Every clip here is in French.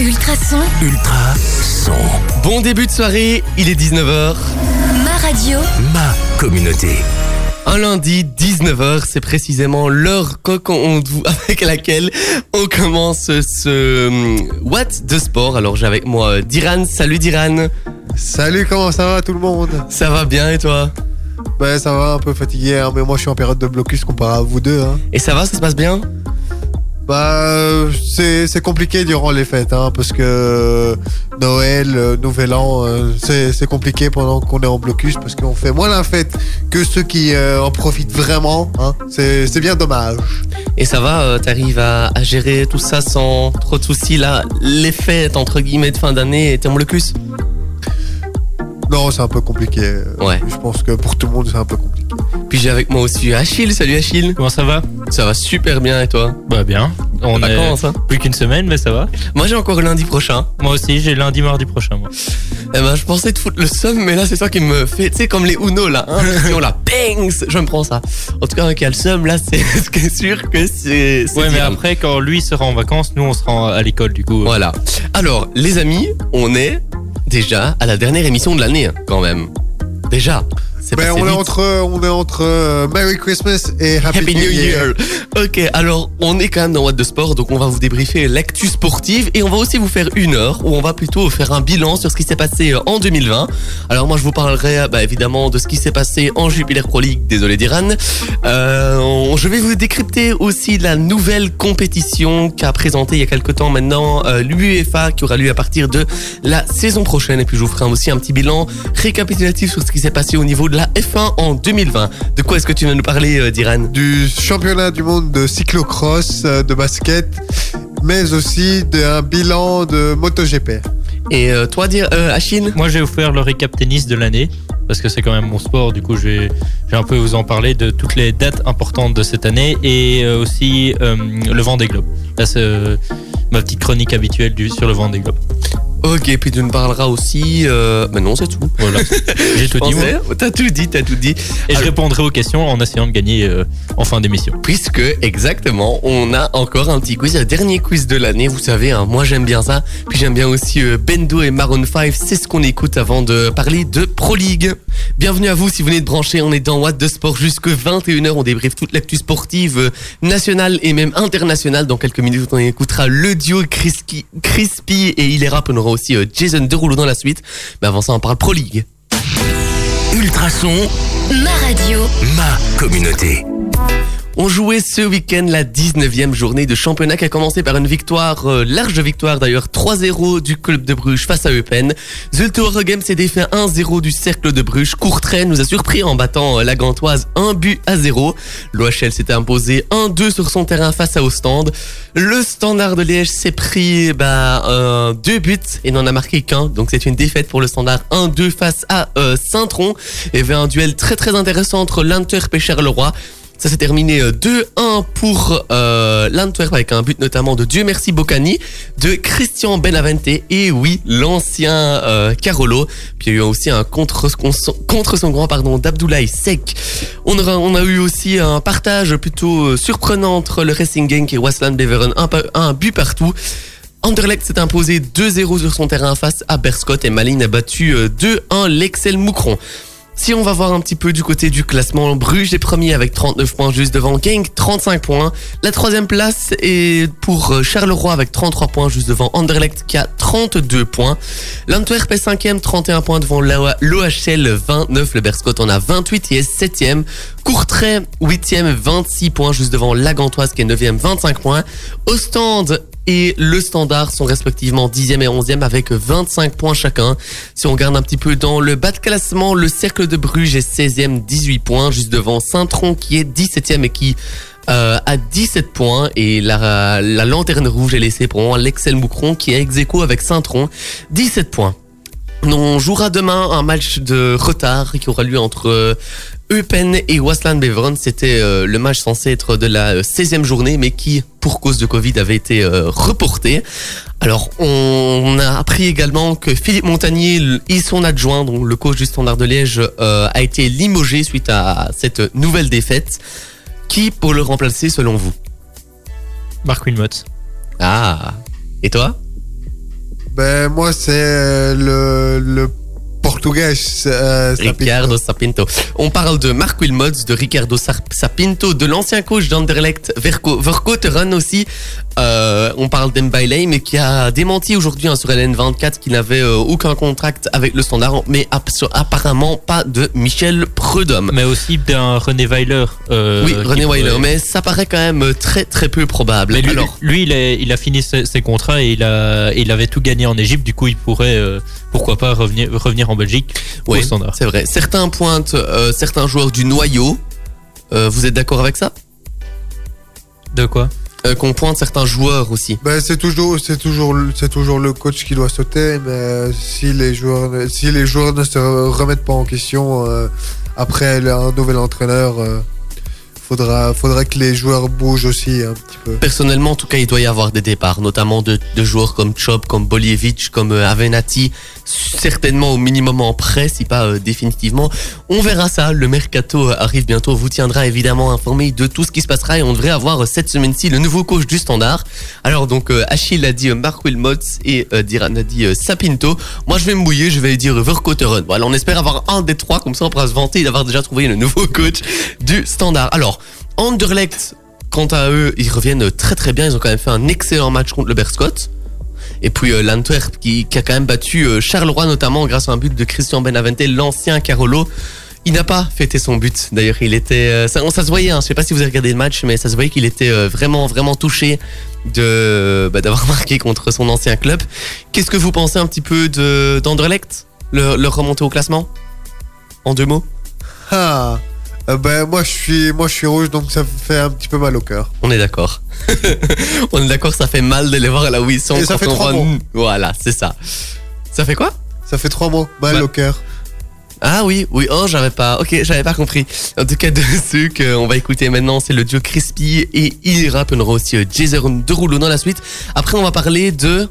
Ultrason, Ultra son. Bon début de soirée, il est 19h. ma radio, Ma communauté. Un lundi, 19h, c'est précisément l'heure avec laquelle on commence ce hum, What de sport. Alors j'ai avec moi euh, Diran. Salut Diran. Salut, comment ça va tout le monde? Ça va bien et toi? Ben ça va, un peu fatigué, hein, mais moi je suis en période de blocus comparé à vous deux. Hein. Et ça va, ça se passe bien? Bah euh, c'est compliqué durant les fêtes, hein, parce que Noël, euh, Nouvel An, euh, c'est compliqué pendant qu'on est en blocus, parce qu'on fait moins la fête que ceux qui euh, en profitent vraiment. Hein. C'est bien dommage. Et ça va, euh, t'arrives à, à gérer tout ça sans trop de soucis là Les fêtes entre guillemets de fin d'année et t'es en blocus? Non, c'est un peu compliqué. euh, Ouais. Je pense que pour tout le monde c'est un peu compliqué. Puis j'ai avec moi aussi Achille. Salut Achille. Comment ça va? Ça va super bien et toi? Bah bien. On est comment ça plus qu'une semaine, mais ça va. Moi j'ai encore lundi prochain. Moi aussi, j'ai lundi, mardi prochain. Moi. Eh ben, je pensais te foutre le seum, mais là, c'est toi qui me fait, tu sais, comme les Uno, là, hein, question, là, bangs, je me prends ça. En tout cas, un qui a le seum, là, c'est sûr que c'est, Ouais, mais après, quand lui sera en vacances, nous on sera à l'école du coup. Voilà. Alors, les amis, on est déjà à la dernière émission de l'année, hein, quand même. Déjà. C'est Ben, on, est entre, on est entre euh, Merry Christmas et Happy, Happy New Year. Ok, alors on est quand même dans What de Sport, donc on va vous débriefer l'actu sportive et on va aussi vous faire une heure où on va plutôt faire un bilan sur ce qui s'est passé euh, en 2020. Alors moi je vous parlerai bah, évidemment de ce qui s'est passé en Jupiler Pro League, désolé d'Iran. Euh, je vais vous décrypter aussi la nouvelle compétition qu'a présentée il y a quelque temps maintenant euh, l'UEFA qui aura lieu à partir de la saison prochaine et puis je vous ferai aussi un petit bilan récapitulatif sur ce qui s'est passé au niveau de la F1 en 2020. De quoi est-ce que tu vas nous parler euh, d'Iran? Du championnat du monde de cyclocross, euh, de basket, mais aussi d'un bilan de MotoGP. Et euh, toi, dire euh, Achille? Moi, j'ai offert le récap tennis de l'année parce que c'est quand même mon sport. Du coup, je vais, je vais un peu vous en parler de toutes les dates importantes de cette année et euh, aussi euh, le vent des globes. Là, c'est euh, ma petite chronique habituelle du, sur le vent des globes. Ok, puis tu nous parleras aussi. Euh... Mais non, c'est tout. Voilà. j'ai tout dit. Pensais T'as tout dit, t'as tout dit. Et je Alors- répondrai aux questions en essayant de gagner euh, en fin d'émission. Puisque, exactement, on a encore un petit quiz, le dernier quiz de l'année. Vous savez, hein, moi j'aime bien ça. Puis j'aime bien aussi euh, Bendo et Maroon 5. C'est ce qu'on écoute avant de parler de Pro League. Bienvenue à vous si vous venez de brancher. On est dans What de Sport jusque 21h. On débriefe toute l'actu sportive euh, nationale et même internationale. Dans quelques minutes, on écoutera le duo Crispy, Crispy et il est rap. On aura aussi euh, Jason Derulo dans la suite. Mais avant ça, on parle Pro League. Ultrason. ma radio, Ma communauté. On jouait ce week-end la 19e journée de championnat qui a commencé par une victoire, euh, large victoire d'ailleurs, 3-0 du club de Bruges face à Eupen. Zulte s'est défait 1-0 du cercle de Bruges. Courtrai nous a surpris en battant euh, la Gantoise 1 but à 0. L'OHL s'était imposé 1-2 sur son terrain face à Ostende. Le Standard de Liège s'est pris bah, euh, deux buts et n'en a marqué qu'un. Donc c'est une défaite pour le Standard 1-2 face à euh, Saint-Tron. Il y avait un duel très très intéressant entre l'Antwerp et Charleroi. Ça s'est terminé euh, 2-1 pour euh, l'Antwerp avec un but notamment de Dieu merci Boccani, de Christian Benavente et oui, l'ancien euh, Carolo. Puis il y a eu aussi un contre, contre son grand pardon d'Abdoulaye Sek. On, aura, on a eu aussi un partage plutôt euh, surprenant entre le Racing Genk et Wasland Beveren, un, but partout. Anderlecht s'est imposé 2-0 sur son terrain face à Berscott et Malines a battu euh, 2-1 l'Excel Moucron. Si on va voir un petit peu du côté du classement, Bruges est premier avec 39 points juste devant Genk, 35 points. La troisième place est pour euh, Charleroi avec 33 points juste devant Anderlecht qui a 32 points. L'Antwerp est cinquième, 31 points devant l'O- l'OHL 29. Le Berscott en a 28 et est septième. Courtrai 8e, 26 points juste devant la Gantoise qui est 9e, 25 points. Ostende et le Standard sont respectivement 10e et 11e avec 25 points chacun. Si on regarde un petit peu dans le bas de classement, le Cercle de Bruges est 16e, 18 points, juste devant Saint-Tron qui est 17e et qui euh, a 17 points. Et la, la lanterne rouge est laissée pour l'Excel Moucron qui est ex aequo avec Saint-Tron, 17 points. On jouera demain un match de retard qui aura lieu entre Eupen et Wasland Beveren. C'était euh, le match censé être de la euh, 16e journée, mais qui, pour cause de Covid, avait été euh, reporté. Alors, on a appris également que Philippe Montagnier et son adjoint, donc le coach du Standard de Liège, euh, a été limogé suite à cette nouvelle défaite. Qui pour le remplacer selon vous? Marc Wilmot. Ah Et toi? Ben moi c'est euh, le, le portugais. euh. Ricardo Sapinto. On parle de Mark Wilmots, de Ricardo Sapinto, de l'ancien coach d'Anderlecht, Verko Teran aussi. Euh, on parle d'Embailey, mais qui a démenti aujourd'hui hein, sur LN24 qu'il n'avait euh, aucun contract avec le standard, mais apparemment pas de Michel Prudhomme. Mais aussi d'un René Weiler. euh, oui, René pourrait- Weiler, mais ça paraît quand même très très peu probable. Mais lui, Alors, lui, il, a, il a fini ses, ses contrats et il, a, il avait tout gagné en Égypte. Du coup, il pourrait, euh, pourquoi pas, revenir, revenir en Belgique oui, au standard. c'est vrai. Certains pointent euh, certains joueurs du noyau. Euh, vous êtes d'accord avec ça? De quoi? Euh, Qu'on pointe certains joueurs aussi. Ben, c'est toujours, c'est toujours, le- c'est toujours le coach qui doit sauter, mais euh, si les joueurs, ne- si les joueurs ne se remettent pas en question euh, après un nouvel entraîneur, euh, faudra, que les joueurs bougent aussi un petit peu. Personnellement, en tout cas, il doit y avoir des départs, notamment de, joueurs comme Chop, comme Bolievic, comme euh, Avenatti, certainement au minimum en prêt, si pas euh, définitivement. On verra ça. Le mercato euh, arrive bientôt. Vous tiendra évidemment informé de tout ce qui se passera et on devrait avoir cette semaine-ci le nouveau coach du Standard. Alors donc, euh, Achille a dit Mark Wilmots et euh, Diran a dit Sapinto. Moi, je vais me mouiller, je vais dire Verkotteren. Voilà, on espère avoir un des trois, comme ça on pourra se vanter d'avoir déjà trouvé le nouveau coach du Standard. Alors, Anderlecht, quant à eux, ils reviennent très très bien. Ils ont quand même fait un excellent match contre le Berscott. Et puis euh, l'Antwerp qui, a quand même battu euh, Charleroi notamment grâce à un but de Christian Benavente, l'ancien Carolo. Il n'a pas fêté son but. D'ailleurs, il était, euh, ça, ça se voyait. Hein, je sais pas si vous avez regardé le match, mais ça se voyait qu'il était vraiment, vraiment touché de bah, d'avoir marqué contre son ancien club. Qu'est-ce que vous pensez un petit peu de d'Anderlecht, leur, leur remontée au classement? En deux mots. Ah, euh, ben moi je suis, moi je suis rouge, donc ça fait un petit peu mal au cœur. On est d'accord. On est d'accord, ça fait mal de les voir là où ils sont. Et ça fait trois mois. Voilà, c'est ça. Ça fait quoi? Ça fait trois mois, mal Ouais. au cœur. Ah oui, oui, oh j'avais pas, ok, j'avais pas compris. En tout cas, de ceux qu'on va écouter maintenant, c'est le duo Crispy et Ira, on aura aussi Jason Derulo dans la suite. Après, on va parler de...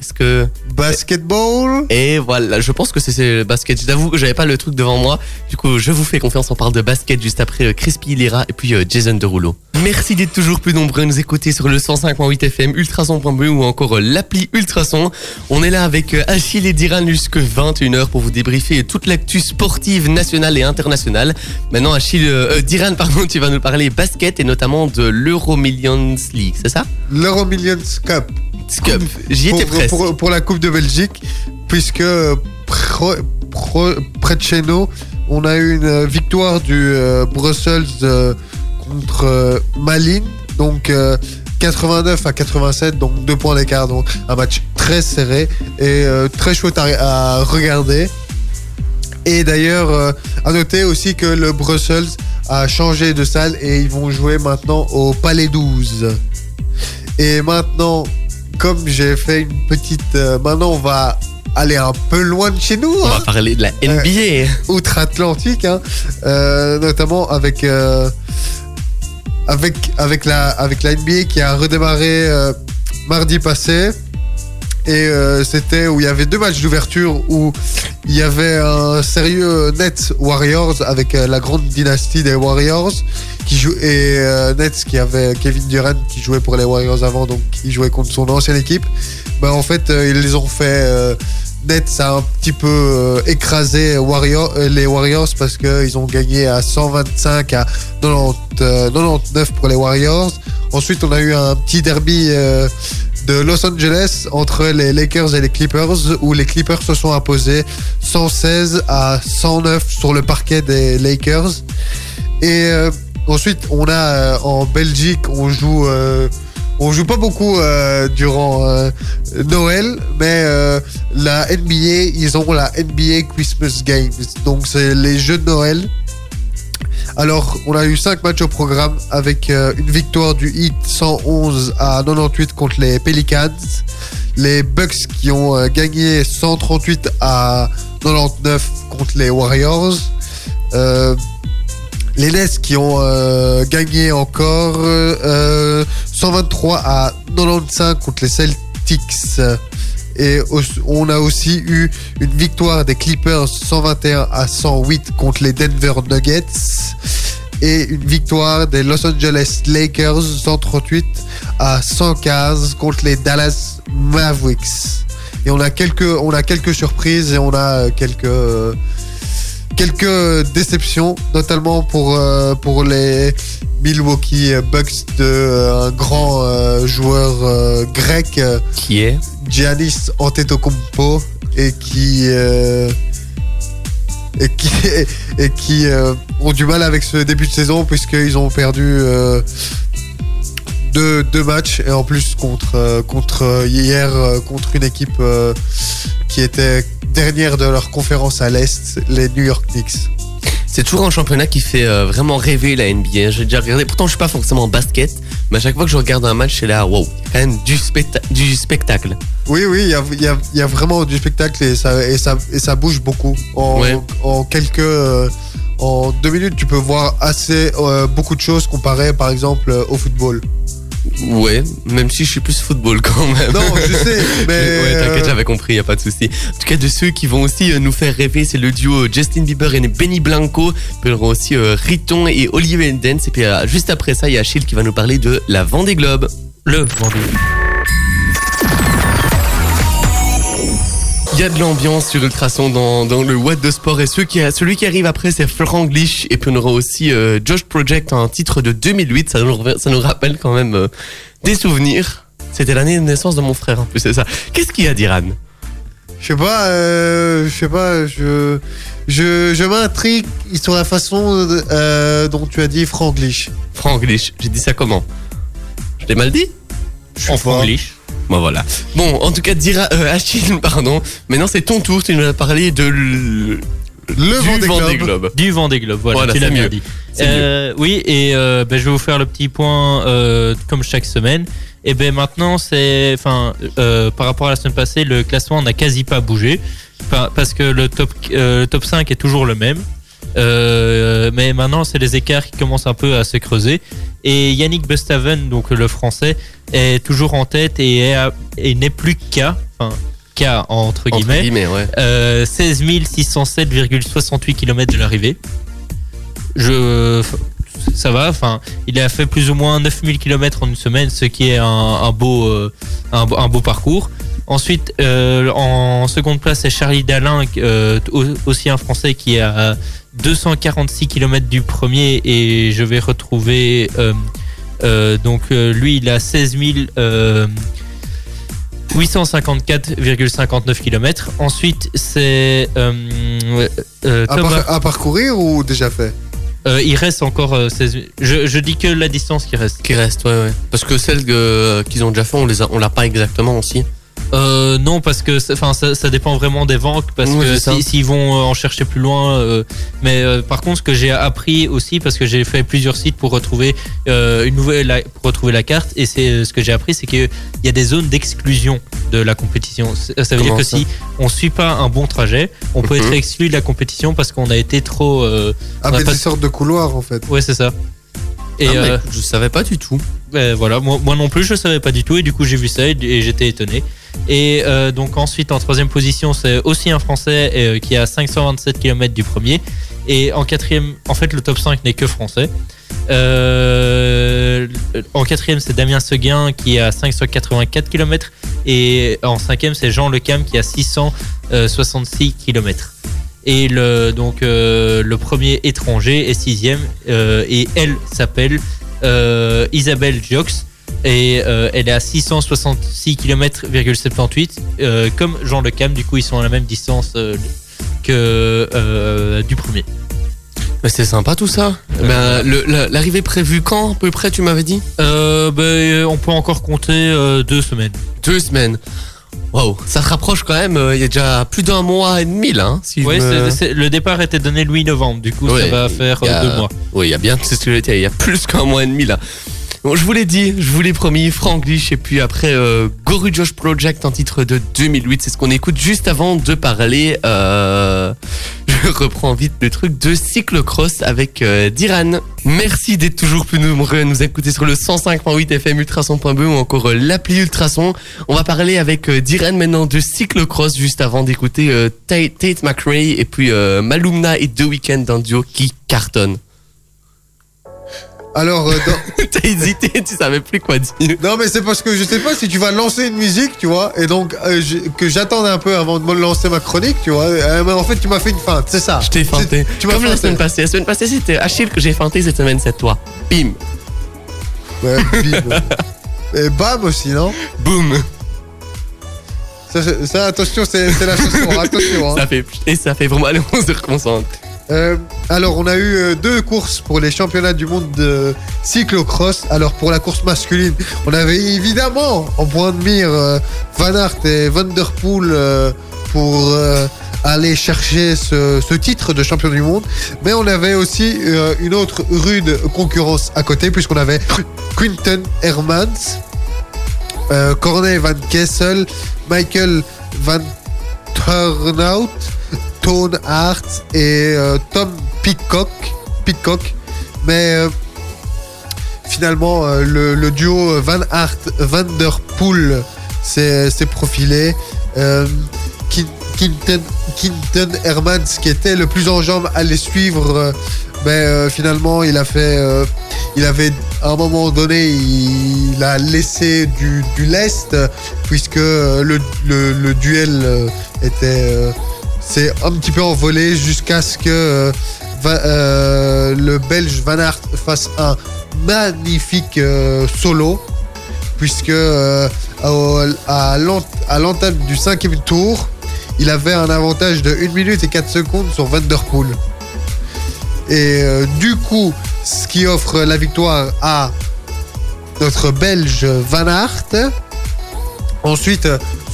Est-ce que... Basketball. Et voilà, je pense que c'est- le basket. J'avoue que j'avais pas le truc devant moi. Du coup, je vous fais confiance. On parle de basket juste après euh, Crispy Lira et puis euh, Jason Derulo. Merci d'être toujours plus nombreux à nous écouter sur le 105.8 FM, ultrason.be ou encore euh, l'appli Ultrason. On est là avec Achille et Diran jusque 21h pour vous débriefer toute l'actu sportive nationale et internationale. Maintenant, Achille, euh, Diran, pardon, tu vas nous parler basket et notamment de l'Euro Millions League, c'est ça? L'Euro Millions Cup. Cup. J'y étais presque. Pour, pour la Coupe de Belgique, puisque pro- pro- près de chez nous, on a eu une victoire du euh, Brussels euh, contre euh, Malines, donc euh, 89 à 87, donc deux points d'écart, donc un match très serré et très chouette à, à regarder. Et d'ailleurs, à noter aussi que le Brussels a changé de salle et ils vont jouer maintenant au Palais 12. Et maintenant, comme j'ai fait une petite... euh, maintenant, on va aller un peu loin de chez nous, On hein, va parler de la NBA. outre-Atlantique, hein, euh, notamment avec, euh, avec, avec, la, avec la NBA qui a redémarré euh, mardi passé. Et euh, c'était où il y avait deux matchs d'ouverture où il y avait un sérieux Nets Warriors avec euh, la grande dynastie des Warriors qui joue et euh, Nets qui avait Kevin Durant qui jouait pour les Warriors avant donc qui jouait contre son ancienne équipe. Ben en fait ils les ont fait Nets a un petit peu écrasé les Warriors parce qu'ils ont gagné à 125 à 90, euh, 99 pour les Warriors. Ensuite, on a eu un petit derby de Los Angeles entre les Lakers et les Clippers où les Clippers se sont imposés 116 à 109 sur le parquet des Lakers. Et euh, ensuite, on a euh, en Belgique, on joue. euh, on joue pas beaucoup durant Noël, mais la NBA, ils ont la NBA Christmas Games. Donc c'est les jeux de Noël. Alors, on a eu 5 matchs au programme avec euh, une victoire du Heat 111 à 98 contre les Pelicans. Les Bucks qui ont euh, gagné 138 à 99 contre les Warriors. Euh, les Nets qui ont gagné encore euh, 123 à 95 contre les Celtics. Et on a aussi eu une victoire des Clippers 121 à 108 contre les Denver Nuggets. Et une victoire des Los Angeles Lakers 138 à 115 contre les Dallas Mavericks. et on a quelques, surprises et on a quelques, déceptions, notamment pour, euh, pour les Milwaukee Bucks de euh, un grand euh, joueur euh, grec, Qui est? Giannis Antetokounmpo, et qui et qui et qui euh, ont du mal avec ce début de saison puisqu'ils ont perdu euh, deux, deux matchs et en plus contre euh, contre hier contre une équipe qui était dernière de leur conférence à l'est, les New York Knicks. C'est toujours un championnat qui fait euh, vraiment rêver la NBA. J'ai déjà regardé. Pourtant, je suis pas forcément en basket, mais à chaque fois que je regarde un match, c'est là, wow, quand même du, specta- du spectacle. Oui, oui, il y a, il y, a, il y a vraiment du spectacle et ça, et ça, et ça bouge beaucoup. En, Ouais. en quelques. euh, en deux minutes, tu peux voir assez euh, beaucoup de choses comparé par exemple au football. Ouais, même si je suis plus football quand même. Non, je sais, mais. ouais, t'inquiète, euh, j'avais compris, y a pas de souci. En tout cas, de ceux qui vont aussi euh, nous faire rêver, c'est le duo Justin Bieber et Benny Blanco. Puis il y aura aussi euh, Riton et Oliver Dance. Et puis euh, juste après ça, il y a Achille qui va nous parler de la Vendée Globe. Le Vendée. Il y a de l'ambiance sur Ultrason dans, dans le What de Sport. Et ceux qui, celui qui arrive après c'est Florent Glich et puis on aura aussi euh, Josh Project un titre de 2008 ça nous, rev- ça nous rappelle quand même euh, des souvenirs. C'était l'année de naissance de mon frère en plus c'est ça. Qu'est-ce qu'il y a d'Iran? Je sais pas, euh, je sais pas, je, je, je m'intrigue sur la façon euh, dont tu as dit franglish. Frank Glich j'ai dit ça comment? Je l'ai mal dit? En franglish. Bon voilà bon en tout cas Dira, euh, Achille pardon maintenant c'est ton tour tu nous as parlé de l- Le du Vendée Vendée Globe. Globe Du Vendée Globe, voilà, Voilà, tu l'as c'est bien mieux. dit. Euh, oui, et euh, ben, je vais vous faire le petit point euh, comme chaque semaine. Et ben maintenant, c'est, enfin, euh, par rapport à la semaine passée, le classement n'a quasi pas bougé Pa- parce que le top, euh, le top 5 est toujours le même. Euh, mais maintenant, c'est les écarts qui commencent un peu à se creuser. Et Yannick Bestaven, donc le français, est toujours en tête et, n'est plus qu'à, enfin, qu'à entre entre guillemets, guillemets ouais euh, 16 607,68 km de l'arrivée. Je, ça va. Enfin, il a fait plus ou moins 9000 km en une semaine, ce qui est un, un beau, euh, un, beau- un beau parcours. Ensuite, euh, en seconde place, c'est Charlie Dalin, euh, au- aussi un Français qui à 246 km du premier, et je vais retrouver. euh, euh, donc euh, lui, il a 16 000. euh, 854,59 km. Ensuite, c'est euh, euh, À, Thomas. par- à parcourir ou déjà fait? Euh, il reste encore euh, 16 000. Je, je dis que la distance qui reste. qui reste ouais ouais parce que celles qu'ils ont déjà fait on les a, on l'a pas exactement aussi Euh, non, parce que enfin ça, ça dépend vraiment des ventes, parce Oui, que si- s'ils vont euh, en chercher plus loin. euh, mais euh, par contre, ce que j'ai appris aussi, parce que j'ai fait plusieurs sites pour retrouver euh, une nouvelle, la- pour retrouver la carte, et c'est ce que j'ai appris, c'est qu'il y a des zones d'exclusion de la compétition. Ça veut Comment dire que si on suit pas un bon trajet, on peut Mhm. être exclu de la compétition parce qu'on a été trop. euh, Ah, mais pas- des sortes de couloirs en fait. Ouais, c'est ça. Et Ah, écoute, je savais pas du tout ben, voilà, moi, non plus, je savais pas du tout, et du coup j'ai vu ça et, j'étais étonné. Et euh, donc ensuite en troisième position, c'est aussi un Français euh, qui a 527 km du premier. Et en quatrième, en fait le top 5 n'est que français. Euh, en quatrième, c'est Damien Seguin qui a 584 km. Et en cinquième, c'est Jean Lecam qui a 666 km. Et le, donc, le premier étranger est sixième. et elle s'appelle euh, Isabelle Jox. Et euh, elle est à 666 km,78 euh, comme Jean Lecam. Du coup, ils sont à la même distance euh, que du premier. Mais c'est sympa tout ça. Ben, le- la- L'arrivée prévue quand à peu près tu m'avais dit? Euh, ben, on peut encore compter euh, deux semaines. Deux semaines. Waouh, ça se rapproche quand même. euh, Il y a déjà plus d'un mois et demi là. hein, si je Ouais, me- c'est- c'est- le départ était donné le 8 novembre, du coup ça va faire a- euh, deux mois. Oui, il y a bien, c'est ce que je il y a plus qu'un mois et demi là. Bon, je vous l'ai dit, je vous l'ai promis, Franglish et puis après euh, Goru Josh Project en titre de 2008, c'est ce qu'on écoute juste avant de parler. euh, je reprends vite le truc de cyclocross avec euh, Diran. Merci d'être toujours plus nombreux à nous écouter sur le 105.8 FM Ultrason.be ou encore l'appli Ultrason. On va parler avec Diran maintenant de cyclocross juste avant d'écouter Tate, McRae et puis Malumna et The Weeknd d'un duo qui cartonne. Alors, euh, dans- T'as hésité, tu savais plus quoi dire. non, mais c'est parce que je sais pas si tu vas lancer une musique, tu vois, et donc euh, je- que j'attendais un peu avant de me lancer ma chronique, tu vois. Euh, mais en fait, tu m'as fait une feinte, c'est ça. Je t'ai feinté. Tu m'as Comme la feinté. semaine passée. La semaine passée, c'était Achille que j'ai feinté. Cette semaine, c'est toi. Bim. Ouais, bim. et bam aussi, non? Boum. ça, attention, c'est c'est la chanson, attention. hein. Ça fait, et ça fait vraiment. Allez, on se reconcentre. Euh, alors, on a eu euh, deux courses pour les championnats du monde de cyclocross. Alors, pour la course masculine, on avait évidemment en point de mire euh, Van Aert et Van Der Poel pour aller chercher ce, titre de champion du monde. Mais on avait aussi une autre rude concurrence à côté, puisqu'on avait Quinten Hermans, Corneille Van Kessel, Michael Van Turnhout, Tone Hart et euh, Tom Peacock. Mais euh, finalement, euh, le, duo Van Hart Van Der Poel s'est profilé. Quinten, Quinten Hermans, qui était le plus en jambes à les suivre, mais finalement, il a fait. il avait, à un moment donné, il, a laissé du, lest, puisque le, duel était. C'est un petit peu envolé jusqu'à ce que euh, euh, le Belge Van Aert fasse un magnifique euh, solo, puisque à l'ent- à l'entame du cinquième tour, il avait un avantage de 1 minute et 4 secondes sur Van Der Poel. Et du coup, ce qui offre la victoire à notre Belge Van Aert. Ensuite,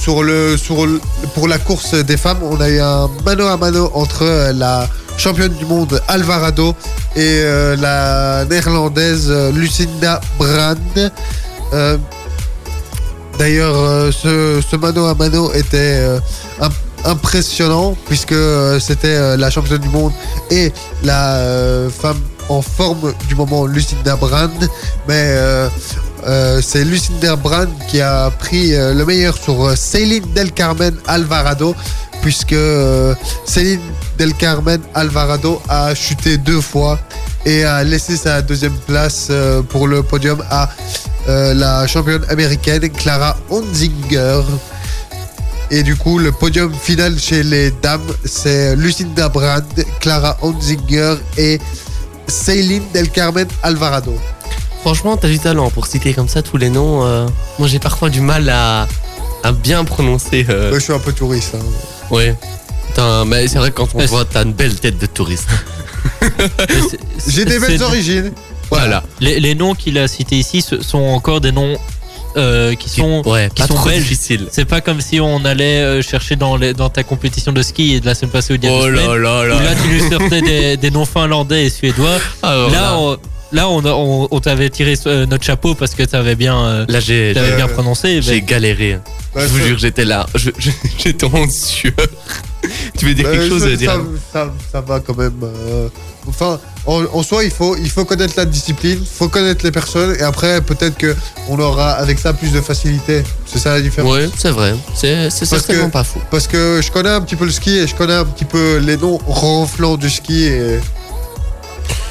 sur le, sur le- pour la course des femmes, on a eu un mano à mano entre euh, la championne du monde Alvarado et euh, la néerlandaise euh, Lucinda Brand. D'ailleurs, ce, mano à mano était im- impressionnant puisque c'était la championne du monde et la femme en forme du moment Lucinda Brand. Mais euh, c'est Lucinda Brand qui a pris euh, le meilleur sur euh, Céline Del Carmen Alvarado puisque euh, Céline Del Carmen Alvarado a chuté deux fois et a laissé sa deuxième place pour le podium à la championne américaine Clara Onzinger. Et du coup, le podium final chez les dames, c'est Lucinda Brand, Clara Onzinger et Céline Del Carmen Alvarado. Franchement, t'as du talent pour citer comme ça tous les noms. euh, moi, j'ai parfois du mal à, à bien prononcer. euh, Moi, je suis un peu touriste. hein. Ouais. Putain, mais c'est vrai que quand on te voit, t'as une belle tête de touriste. J'ai des belles origines. Voilà. Les, les noms qu'il a cités ici ce sont encore des noms euh, qui sont. ouais, qui pas sont trop belges. difficiles. C'est pas comme si on allait euh, chercher dans, les- dans ta compétition de ski et de la semaine passée au dia Oh là là là. Où là, tu nous sortais des, des noms finlandais et suédois. Alors là, là, on, là, on, on, on t'avait tiré euh, notre chapeau parce que t'avais bien, euh, là, j'ai t'avais bien prononcé. j'ai mais- galéré. Bah, je vous jure, j'étais là. Je- je- J'étais en sueur. tu veux dire bah, quelque chose ça, dire ça, ça- va quand même. euh, Enfin, en, en soi, il faut, il faut connaître la discipline, il faut connaître les personnes, et après, peut-être que on aura avec ça plus de facilité. C'est ça la différence? Ouais, c'est vrai. C'est c'est Parce certainement que- pas fou. Parce que je connais un petit peu le ski et je connais un petit peu les noms ronflants du ski et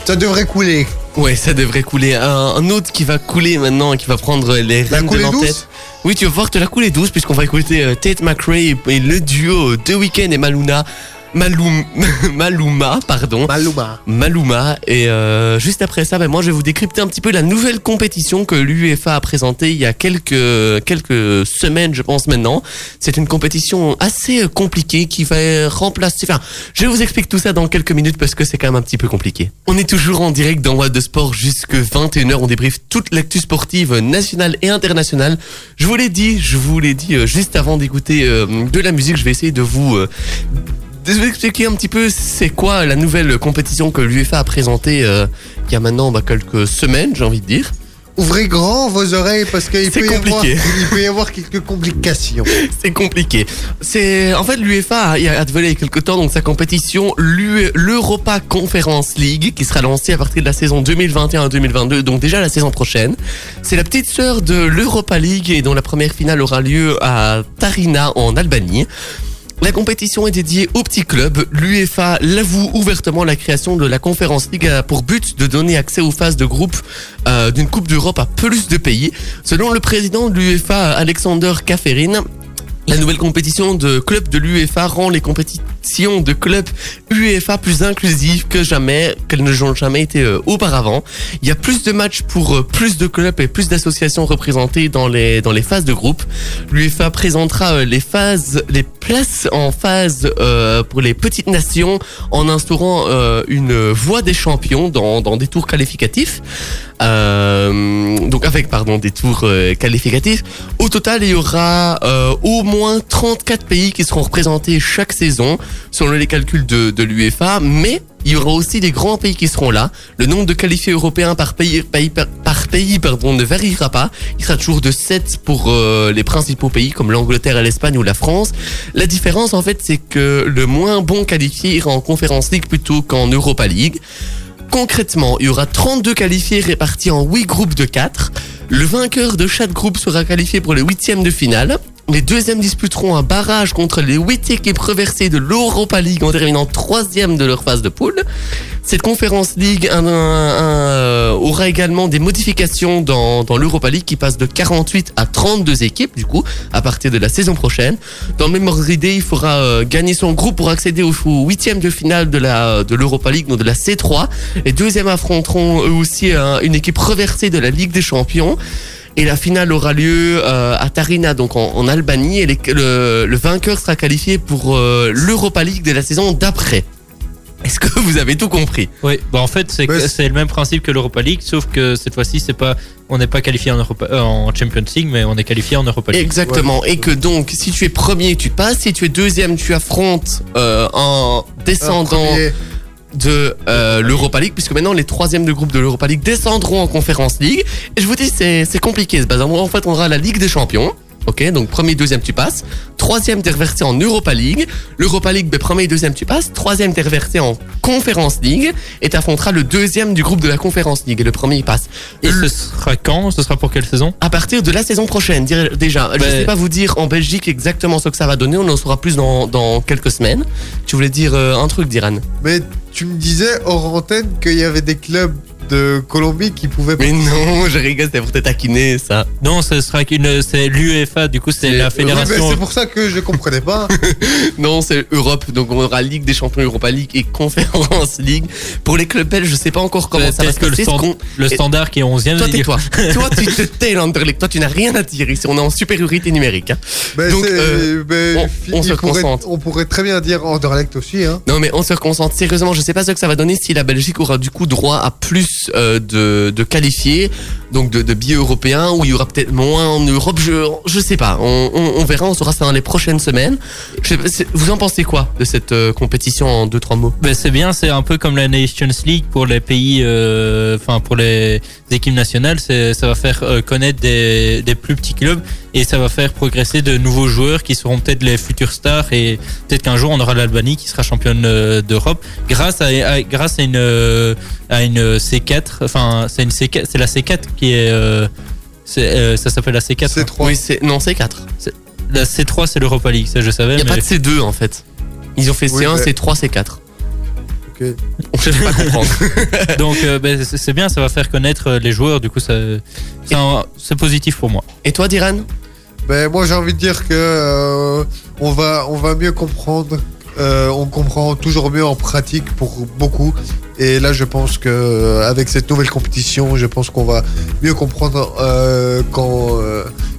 ça devrait couler. Ouais, ça devrait couler. Un, un autre qui va couler maintenant et qui va prendre les La rênes de l'entête. Oui, tu vas voir te la couler douce puisqu'on va écouter euh, Tate McRae et, et le duo de Weekend et Maluna. Malum, Maluma, pardon. Maluma. Maluma. Et euh, juste après ça, ben moi, je vais vous décrypter un petit peu la nouvelle compétition que l'UEFA a présentée il y a quelques, quelques semaines, je pense maintenant. C'est une compétition assez compliquée qui va remplacer... Enfin, je vous explique tout ça dans quelques minutes parce que c'est quand même un petit peu compliqué. On est toujours en direct dans What de Sport jusque 21h. On débriefe toute l'actu sportive nationale et internationale. Je vous l'ai dit, je vous l'ai dit euh, juste avant d'écouter euh, de la musique. Je vais essayer de vous... de vous expliquer un petit peu c'est quoi la nouvelle compétition que l'UEFA a présentée euh, il y a maintenant bah, quelques semaines, j'ai envie de dire. Ouvrez grand vos oreilles parce qu'il peut, y avoir- il peut y avoir quelques complications. C'est compliqué. C'est en fait l'UEFA a, a dévoilé il y a quelques temps donc sa compétition l'Europa Conference League qui sera lancée à partir de la saison 2021-2022 donc déjà la saison prochaine. C'est la petite sœur de l'Europa League et dont la première finale aura lieu à Tarina en Albanie. La compétition est dédiée aux petits clubs. L'UEFA l'avoue ouvertement la création de la Conférence League a pour but de donner accès aux phases de groupe euh, d'une Coupe d'Europe à plus de pays. Selon le président de l'UEFA, Alexander Kaferin, la nouvelle compétition de clubs de l'UEFA rend les compétitions de clubs UEFA plus inclusives que jamais, qu'elles ne l'ont jamais été euh, auparavant. Il y a plus de matchs pour euh, plus de clubs et plus d'associations représentées dans les dans les phases de groupe. L'UEFA présentera euh, les phases, les places en phase pour les petites nations en instaurant une voie des champions dans dans des tours qualificatifs. Donc avec pardon des tours qualificatifs. Au total, il y aura au moins 34 pays qui seront représentés chaque saison selon les calculs de, de l'UEFA, mais il y aura aussi des grands pays qui seront là. Le nombre de qualifiés européens par pays, par, pays pardon, ne variera pas. Il sera toujours de 7 pour euh, les principaux pays comme l'Angleterre, l'Espagne ou la France. La différence en fait c'est que le moins bon qualifié ira en Conference League plutôt qu'en Europa League. Concrètement, il y aura 32 qualifiés répartis en 8 groupes de 4. Le vainqueur de chaque groupe sera qualifié pour les huitièmes de finale. Les deuxièmes disputeront un barrage contre les 8 équipes reversées de l'Europa League en terminant troisième de leur phase de poule. Cette conférence League euh, aura également des modifications dans, l'Europa League qui passe de 48 à 32 équipes du coup à partir de la saison prochaine. Dans le même ordre d'idée, il faudra euh, gagner son groupe pour accéder au, huitième de finale de l'Europa League, donc de la C3. Les deuxièmes affronteront eux aussi euh, une équipe reversée de la Ligue des Champions. Et la finale aura lieu euh, à Tarina, donc en, en Albanie. Et les- le, le vainqueur sera qualifié pour euh, l'Europa League de la saison d'après. Est-ce que vous avez tout compris? Oui, bah en fait c'est Ouais, c'est- le même principe que l'Europa League, sauf que cette fois-ci c'est pas on n'est pas qualifié en, Europa- euh, en Champions League, mais on est qualifié en Europa League. Exactement. Et que donc, si tu es premier, tu passes. Si tu es deuxième, tu affrontes euh, un Un descendant. De euh, l'Europa League, puisque maintenant les troisièmes de groupe de l'Europa League descendront en Conférence League. Et je vous dis, c'est compliqué ce. En fait, on aura la Ligue des Champions. Ok, donc premier, deuxième, tu passes. Troisième, t'es reversé en Europa League. L'Europa League, ben, premier et deuxième, tu passes. Troisième, t'es reversé en Conférence League. Et t'affronteras le deuxième du groupe de la Conférence League. Et le premier, il passe. Et ce sera quand? Ce sera pour quelle saison? À partir de la saison prochaine, déjà. Je Ben- sais pas vous dire en Belgique exactement ce que ça va donner. On en saura plus dans, dans quelques semaines. Tu voulais dire euh, un truc, Diran? Mais tu me disais hors antenne qu'il y avait des clubs de Colombie qui pouvaient. Mais non, je rigole, c'est pour te taquiner, ça. Non, ce sera qu'une c'est l'UEFA, du coup c'est la oui, Oui, mais fédération. c'est pour ça que je comprenais pas. Non, c'est Europe. Donc on aura Ligue des Champions, Europa League et Conférence League. Pour les clubs belges, je sais pas encore comment ça va se Peut-être que le, passer. le standard qui est 11e. Toi, tais-toi. Toi, tu te tais, l'Anderlecht. Toi, tu n'as rien à dire ici. On est en supériorité numérique. hein. Ben, Donc, euh, ben, on- se concentre. on pourrait très bien dire Anderlecht aussi. Hein. Non, mais on se concentre sérieusement. Je sais pas ce que ça va donner si la Belgique aura du coup droit à plus euh, de, de qualifiés, donc de, de billets européens, ou il y aura peut-être moins en Europe. Je, je sais pas. On, verra. On saura ça dans les prochaines semaines. Vous en pensez quoi de cette euh, compétition en deux trois mots? Ben, c'est bien, c'est un peu comme la Nations League pour les pays, euh, enfin pour les équipes nationales, ça va faire connaître des, des plus petits clubs et ça va faire progresser de nouveaux joueurs qui seront peut-être les futurs stars et peut-être qu'un jour on aura l'Albanie qui sera championne d'Europe grâce à, grâce à une à une C4, enfin c'est une C4, c'est la C4 qui est euh, c'est, euh, ça s'appelle la C4. C'est hein. trois. Oui, c'est non, c'est 4 La C3 c'est l'Europa League, ça je savais. Il n'y a mais- pas de C2 en fait. Ils ont fait Oui, C1, mais- C3, C4. Ok. On cherche pas comprendre. Donc euh, ben, c'est c'est bien, ça va faire connaître euh, les joueurs. Du coup, ça, c'est un- c'est positif pour moi. Et toi, Diran? Ben, moi, j'ai envie de dire que euh, on, va, on va mieux comprendre. Euh, on comprend toujours mieux en pratique pour beaucoup. Et là, je pense que euh, avec cette nouvelle compétition, je pense qu'on va mieux comprendre euh, quand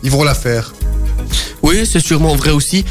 ils vont la faire. Oui, c'est sûrement vrai aussi.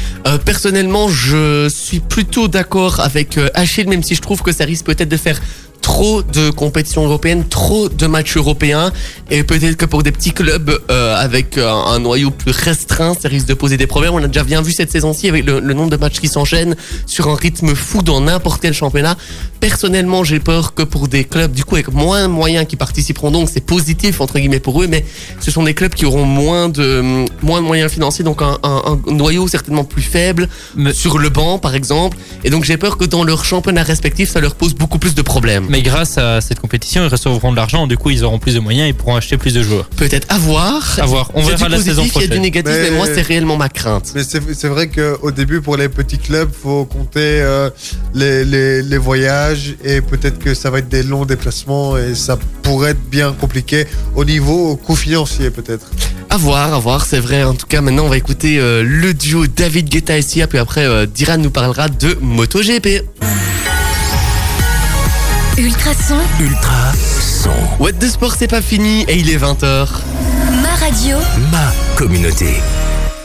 Personnellement, je suis plutôt d'accord avec Achille, même si je trouve que ça risque peut-être de faire trop de compétitions européennes, trop de matchs européens, et peut-être que pour des petits clubs euh, avec euh, un noyau plus restreint, ça risque de poser des problèmes. On a déjà bien vu cette saison-ci avec le, le nombre de matchs qui s'enchaînent sur un rythme fou dans n'importe quel championnat. Personnellement, j'ai peur que pour des clubs du coup avec moins de moyens qui participeront, donc c'est positif entre guillemets pour eux, mais ce sont des clubs qui auront moins de moins de moyens financiers, donc un, un- un noyau certainement plus faible Mais- sur le banc par exemple, et donc j'ai peur que dans leur championnat respectif, ça leur pose beaucoup plus de problèmes. Mais Mais grâce à cette compétition, ils recevront de l'argent. Du coup, ils auront plus de moyens. Ils pourront acheter plus de joueurs. Peut-être à voir. À voir. On Il verra du la saison positif, il y a du prochaine. négatif, mais, Mais- moi c'est réellement ma crainte. Mais c'est vrai qu'au début, pour les petits clubs, faut compter euh, les, les, les voyages et peut-être que ça va être des longs déplacements et ça pourrait être bien compliqué au niveau coût financier peut-être. À voir, à voir, c'est vrai. En tout cas, maintenant on va écouter euh, le duo David Guetta et Sia, puis après euh, Diran nous parlera de MotoGP. Ultrason, Ultra son. What de sport c'est pas fini et il est 20h. ma radio, Ma communauté.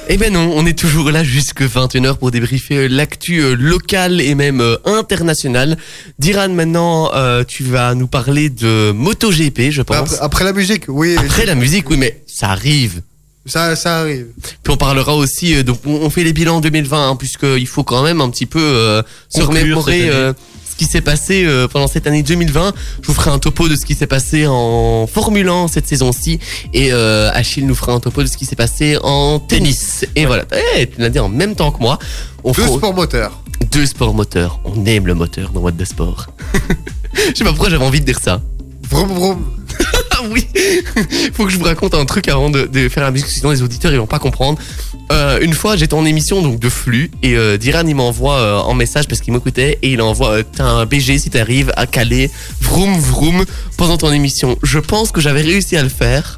Eh ben non, on est toujours là jusque 21h pour débriefer euh, l'actu euh, locale et même euh, internationale. Diran, maintenant, euh, tu vas nous parler de MotoGP, je pense. Après, après la musique, oui, Après la musique, oui, mais ça arrive. ça, ça arrive. Puis on parlera aussi, donc on fait les bilans 2020, hein, puisqu'il faut quand même un petit peu euh, se remémorer euh, ce qui s'est passé euh, pendant cette année 2020. Je vous ferai un topo de ce qui s'est passé en Formule 1 cette saison-ci, et euh, Achille nous fera un topo de ce qui s'est passé en tennis. Et voilà, Eh, tu l'as dit en même temps que moi. On Deux fera sports moteurs. deux sports moteurs. On aime le moteur dans What the Sport. Je sais pas pourquoi j'avais envie de dire ça. Vroom vroom. Ah oui Faut que je vous raconte un truc avant de, faire la musique, sinon les auditeurs ils vont pas comprendre. Euh, une fois j'étais en émission donc de flux et euh, Diran il m'envoie euh, en message parce qu'il m'écoutait et il envoie euh, t'as un BG si t'arrives à caler vroom vroom pendant ton émission. Je pense que j'avais réussi à le faire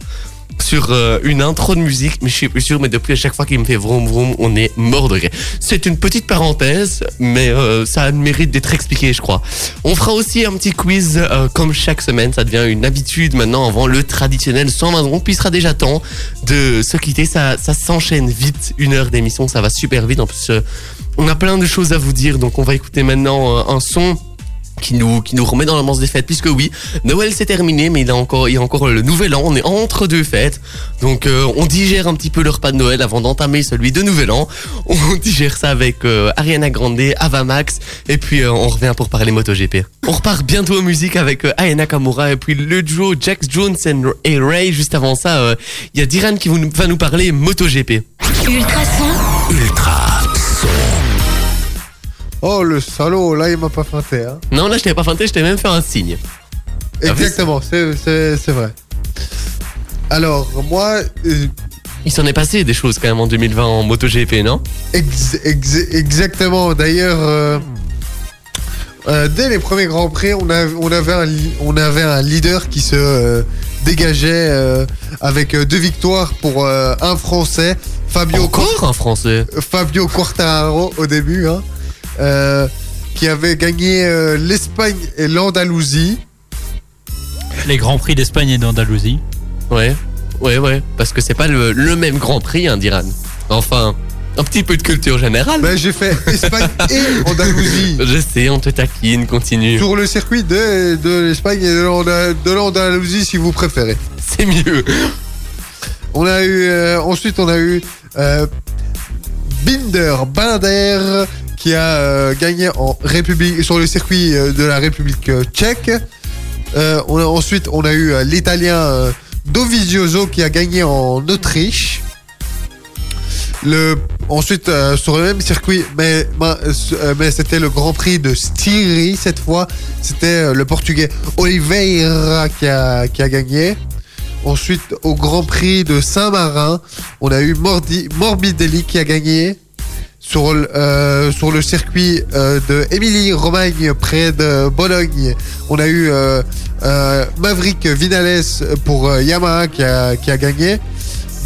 sur euh, une intro de musique, mais je suis plus sûr, mais depuis à chaque fois qu'il me fait vroom vroom, on est mort de rire. C'est une petite parenthèse, mais euh, ça a le mérite d'être expliqué, je crois. On fera aussi un petit quiz euh, comme chaque semaine, ça devient une habitude maintenant avant le traditionnel 120 secondes, puis il sera déjà temps de se quitter, ça, ça s'enchaîne vite, une heure d'émission, ça va super vite, en plus on a plein de choses à vous dire, donc on va écouter maintenant un son qui nous, qui nous remet dans l'ambiance des fêtes, puisque oui, Noël c'est terminé, mais il, a encore, il y a encore le nouvel an, on est entre deux fêtes, donc euh, on digère un petit peu le repas de Noël avant d'entamer celui de nouvel an, on digère ça avec euh, Ariana Grande, Avamax, et puis euh, on revient pour parler MotoGP. On repart bientôt en musique avec euh, Aya Nakamura, et puis le duo Jax Jones et Ray, juste avant ça, euh, il y a Diran qui va nous parler MotoGP. Ultrason, Ultra son. Oh le salaud, là il m'a pas feinté. Hein. Non, là je t'avais pas feinté, je t'avais même fait un signe. Ah, Exactement, c'est- vrai. Alors moi, euh, Il s'en est passé des choses quand même en 2020 en MotoGP, non? Ex- ex- exactement. D'ailleurs, euh, euh, dès les premiers grands prix, on, a- on avait un, li- on avait un leader qui se euh, dégageait euh, avec deux victoires pour un Français, Fabio, Encore un Français? Fabio Quartararo au début, hein, euh, qui avait gagné euh, l'Espagne et l'Andalousie. Les Grands Prix d'Espagne et d'Andalousie. Ouais, ouais, ouais. Parce que c'est pas le, le même Grand Prix, hein, d'Iran. Enfin, un petit peu de culture générale. Ben, J'ai fait Espagne et Andalousie. Je sais, on te taquine, continue. Sur le circuit de, de l'Espagne et de l'Anda- de l'Andalousie, si vous préférez. C'est mieux. On a eu euh, ensuite on a eu euh, Binder Binder qui a euh, gagné en République sur le circuit euh, de la République euh, tchèque. On a, ensuite on a eu l'Italien Dovizioso qui a gagné en Autriche. Ensuite sur le même circuit, mais, c'était le Grand Prix de Styrie cette fois. C'était le Portugais Oliveira qui a, gagné. Ensuite, au Grand Prix de Saint-Marin, on a eu Morbidelli qui a gagné sur, le- euh, sur le circuit euh, de Émilie-Romagne près de Bologne. On a eu euh, euh, Maverick Vinales pour Yamaha qui a, qui a gagné.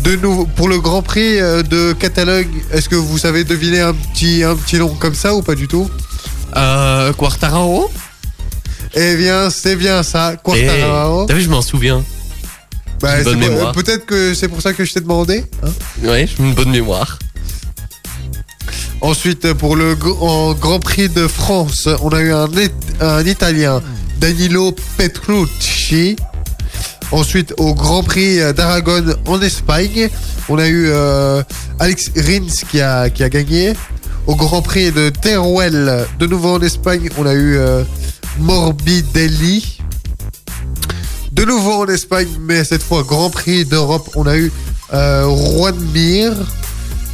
De nouveau, pour le Grand Prix de Catalogne, est-ce que vous savez deviner un petit, un petit nom comme ça ou pas du tout? Quartararo? Eh bien, c'est bien ça, Eh, Quartararo. T'as vu, je m'en souviens. Bah, bonne mémoire. Peut-être que c'est pour ça que je t'ai demandé. hein. J'ai une bonne mémoire. Ensuite, pour le Grand Prix de France, on a eu un Italien, Danilo Petrucci. Ensuite, au Grand Prix d'Aragon en Espagne, on a eu euh, Alex Rins qui a, qui a gagné. Au Grand Prix de Teruel, de nouveau en Espagne, on a eu euh, Morbidelli. De nouveau en Espagne, mais cette fois Grand Prix d'Europe, on a eu euh, Juan Mir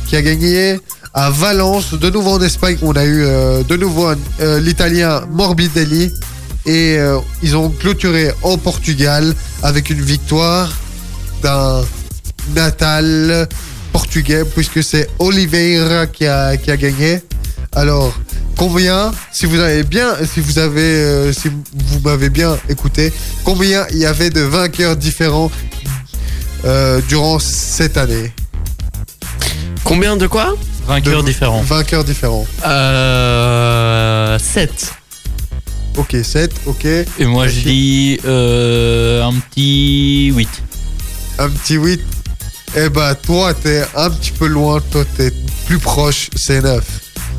qui a gagné à Valence. De nouveau en Espagne, on a eu euh, de nouveau euh, l'Italien Morbidelli. Et euh, ils ont clôturé au Portugal avec une victoire d'un natal portugais, puisque c'est Oliveira qui a, qui a gagné. Alors, combien, si vous avez bien, si vous avez, si vous m'avez bien écouté, combien il y avait de vainqueurs différents durant cette année? Combien de quoi Vainqueurs De- différents. Vainqueurs différents. Euh. 7. Ok, 7, ok. Et moi, je dis euh, un petit 8. Un petit 8. Eh bah, toi, t'es un petit peu loin. Toi, t'es plus proche. C'est 9.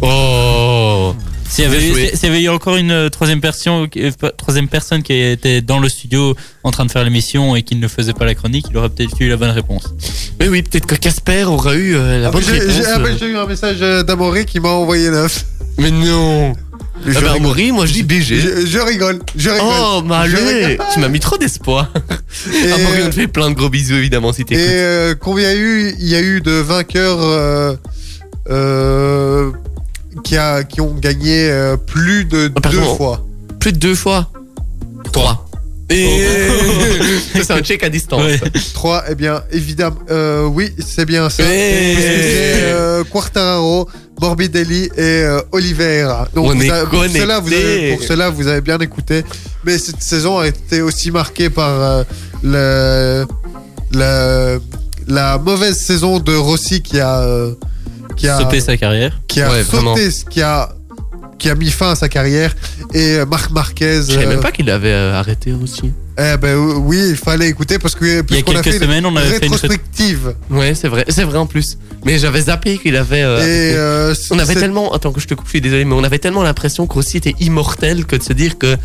Oh S'il y, avait eu- joué. s'il y avait eu encore une euh, troisième personne, euh, troisième personne qui était dans le studio en train de faire l'émission et qui ne faisait pas la chronique, il aurait peut-être eu la bonne réponse. Mais oui, peut-être que Casper aura eu euh, la Ah, bonne réponse. j'ai ah, bah, j'ai eu un message d'Amaury qui m'a envoyé 9. Mais non Je, Ah bah. Amaury, moi je dis BG. Je- je rigole. Je rigole. Oh, allez rigole. Tu m'as mis trop d'espoir. Et, Amaury, on te fait plein de gros bisous évidemment si et t'écoutes. euh, combien il y a eu Il y a eu de vainqueurs euh, euh, qui, a, qui ont gagné euh, plus de Ah, pardon. deux fois. Plus de deux fois Trois. Et c'est un check à distance. Ouais. 3, eh bien, évidemment, euh, oui, c'est bien ça. Parce que c'est euh, Quartararo, Morbidelli et euh, Oliveira. Donc, On vous est avez- pour, connectés. cela, vous avez, pour cela, vous avez bien écouté. Mais cette saison a été aussi marquée par euh, le, le- la mauvaise saison de Rossi qui a, euh, qui a, Stopper sa carrière. qui a Ouais, sauté, qui a, qui a mis fin à sa carrière. Et euh, Marc Marquez. Je savais euh, même pas qu'il avait euh, arrêté aussi. eh ben oui, il fallait écouter parce que Il y a quelques fait semaines, on avait fait une rétrospective. Ouais, c'est vrai, c'est vrai en plus. Mais j'avais zappé qu'il avait. euh, Et euh, on avait tellement. Attends que je te coupe, je suis désolé, mais on avait tellement l'impression que Rossi était immortel que de se dire que.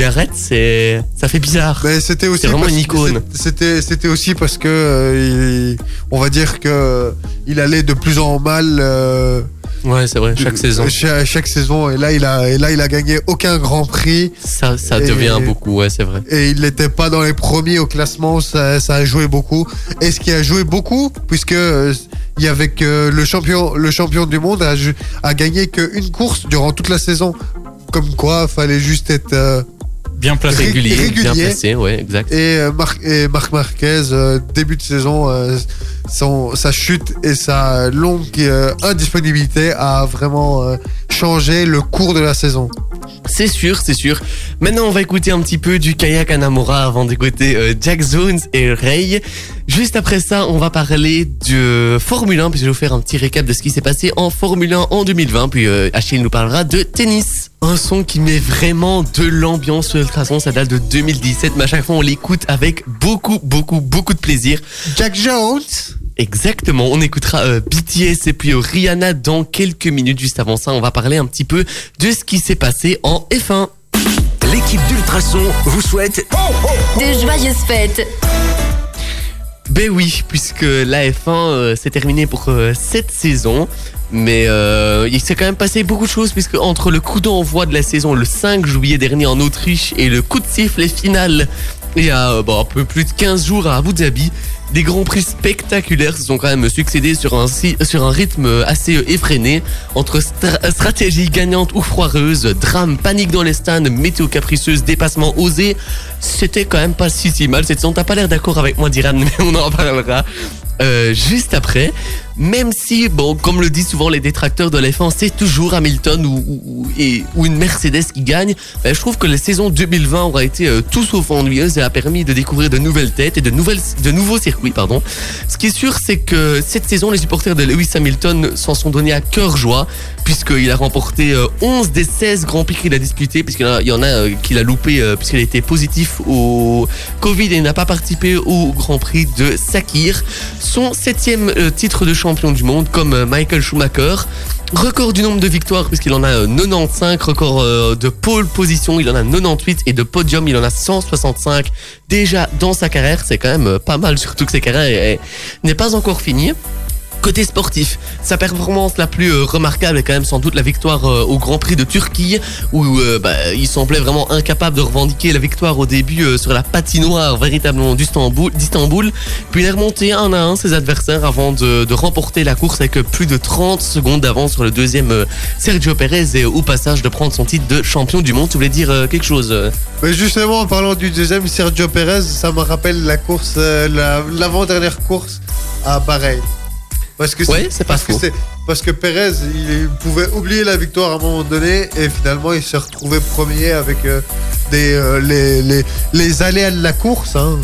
Arrête, c'est. Ça fait bizarre. mais c'était aussi vraiment parce- une icône. C'était c'était aussi parce que euh, il- on va dire que il allait de plus en mal euh, Ouais, c'est vrai, chaque de- saison. Chaque, chaque saison et là il a et là il a gagné aucun Grand Prix Ça, ça Et- devient beaucoup, ouais, c'est vrai. et il n'était pas dans les premiers au classement. Ça, ça a joué beaucoup. Et ce qui a joué beaucoup puisque euh, il y avait que le champion le champion du monde a, a gagné qu'une course durant toute la saison. Comme quoi, fallait juste être Bien placé. Ré- Régulier, bien placé, ouais, exact. Et, euh, Mar- et Marc Marquez, euh, début de saison, euh, son, sa chute et sa longue euh, indisponibilité a vraiment euh, changé le cours de la saison. C'est sûr, c'est sûr. Maintenant, on va écouter un petit peu du kayak Anamora avant d'écouter euh, Jack Jones et Ray. Juste après ça, on va parler de Formule 1, puis je vais vous faire un petit récap de ce qui s'est passé en Formule 1 en 2020, puis euh, Achille nous parlera de tennis. Un son qui met vraiment de l'ambiance sur Ultrason, ça date de 2017, mais à chaque fois on l'écoute avec beaucoup, beaucoup, beaucoup de plaisir. Jack Jones Exactement, on écoutera euh, BTS et puis euh, Rihanna dans quelques minutes. Juste avant ça, on va parler un petit peu de ce qui s'est passé en F1. L'équipe d'Ultrason vous souhaite De joyeuses fêtes. Ben oui, puisque la F1 euh, s'est terminée pour euh, cette saison. Mais euh, il s'est quand même passé beaucoup de choses puisque entre le coup d'envoi de la saison le 5 juillet dernier en Autriche et le coup de sifflet final il y a un peu plus de 15 jours à Abu Dhabi, des grands prix spectaculaires se sont quand même succédés sur un, sur un rythme assez effréné entre stra- stratégie gagnante ou foireuse, drame, panique dans les stands, météo capricieuse, dépassement osé. C'était quand même pas si si mal cette saison. T'as pas l'air d'accord avec moi, Diran, mais on en parlera euh, juste après. Même si, bon, comme le disent souvent les détracteurs de l'F1, c'est toujours Hamilton ou, ou une Mercedes qui gagne. Ben, je trouve que la saison 2020 aura été euh, tout sauf ennuyeuse et a permis de découvrir de nouvelles têtes et de, nouvelles, de nouveaux circuits. Pardon. Ce qui est sûr, c'est que cette saison, les supporters de Lewis Hamilton s'en sont donnés à cœur joie, puisqu'il a remporté euh, 11 des 16 Grands Prix qu'il a disputés, puisqu'il y en a, euh, qu'il a loupé, euh, puisqu'il a été positif au Covid et n'a pas participé au Grand Prix de Sakir. Son septième euh, titre de champion du monde, comme euh, Michael Schumacher. Record du nombre de victoires, puisqu'il en a euh, 95. Record euh, de pole position, il en a 98. Et de podium, il en a 165. Déjà dans sa carrière, c'est quand même euh, pas mal, surtout que sa carrière est- est- n'est pas encore finie. Côté sportif, sa performance la plus euh, remarquable est quand même sans doute la victoire euh, au Grand Prix de Turquie, où euh, bah, il semblait vraiment incapable de revendiquer la victoire au début sur la patinoire véritablement d'Istanbul. Puis il est remonté un à un ses adversaires avant de, remporter la course avec plus de 30 secondes d'avance sur le deuxième Sergio Perez et au passage de prendre son titre de champion du monde. Tu voulais dire quelque chose Mais justement, en parlant du deuxième, Sergio Perez, ça me rappelle la course, la- l'avant-dernière course à Bahreïn. Parce que Ouais, c'est pas parce que faux. c'est- Parce que Perez, il pouvait oublier la victoire à un moment donné et finalement il s'est retrouvé premier avec euh, des, euh, les, les, les aléas de la course. Hein.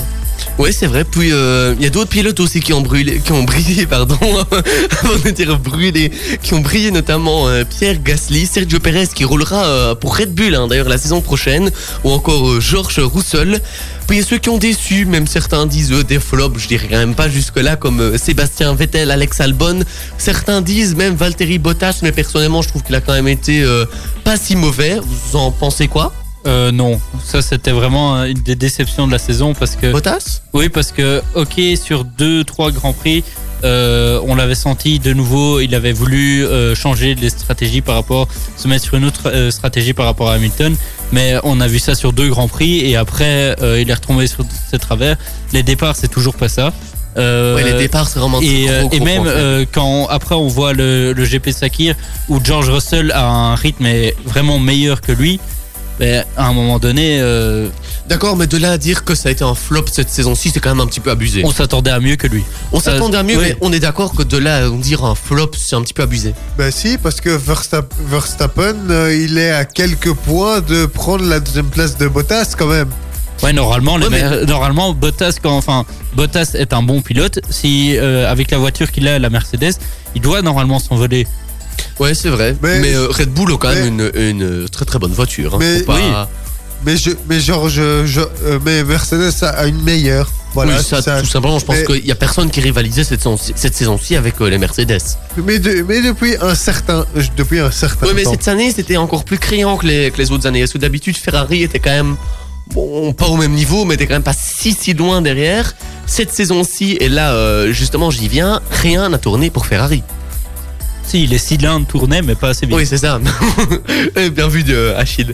Oui, c'est vrai. Puis euh, il y a d'autres pilotes aussi qui ont brûlé, qui ont brillé, pardon, avant de dire brûlé, qui ont brillé notamment euh, Pierre Gasly, Sergio Perez qui roulera euh, pour Red Bull hein, d'ailleurs la saison prochaine, ou encore euh, George Russell. Puis il y a ceux qui ont déçu, même certains disent euh, des flops, je dirais quand même pas jusque là comme euh, Sébastien Vettel, Alex Albon. Certains disent même Valtteri Bottas, mais personnellement je trouve qu'il a quand même été euh, pas si mauvais. Vous en pensez quoi? Euh, non, ça c'était vraiment euh, une des déceptions de la saison parce que Bottas? Oui parce que ok sur deux trois grands prix euh, on l'avait senti de nouveau. Il avait voulu euh, changer les stratégies par rapport se mettre sur une autre stratégie par rapport à Hamilton. Mais on a vu ça sur deux grands prix et après il est retombé sur ses travers. Les départs c'est toujours pas ça. Euh, Ouais, les départs c'est vraiment et, gros et même euh, quand après on voit le, le GP Sakir où George Russell a un rythme vraiment meilleur que lui, ben, à un moment donné, euh, D'accord, mais de là à dire que ça a été un flop cette saison-ci, c'est quand même un petit peu abusé. on s'attendait à mieux que lui. On s'attendait à mieux, oui. mais on est d'accord que de là à dire un flop, c'est un petit peu abusé. Ben si, parce que Verstappen, Verstappen euh, il est à quelques points de prendre la deuxième place de Bottas quand même. Ouais, normalement, les Ouais, mais- me- normalement Bottas, quand, enfin, Bottas est un bon pilote. Si euh, avec la voiture qu'il a, la Mercedes, il doit normalement s'envoler. Ouais, c'est vrai. Mais, Mais- euh, Red Bull a quand même une, une très très bonne voiture. hein. Mais- Mais je, mais genre, je, je- euh, mais Mercedes a une meilleure. Voilà, oui, ça, ça- tout simplement, je pense qu'il y a personne qui rivalisait cette cette saison-ci avec euh, les Mercedes. Mais, de- mais depuis un certain, depuis un certain Oui, mais temps. cette année, c'était encore plus criant que les, que les autres années. Parce que d'habitude, Ferrari était quand même, bon, pas au même niveau, mais était quand même pas si si loin derrière. Cette saison-ci, et là, euh, justement, j'y viens, rien n'a tourné pour Ferrari. Si, les cylindres tournaient, mais pas assez bien. Oui, c'est ça. Eh, Bien vu de Achille.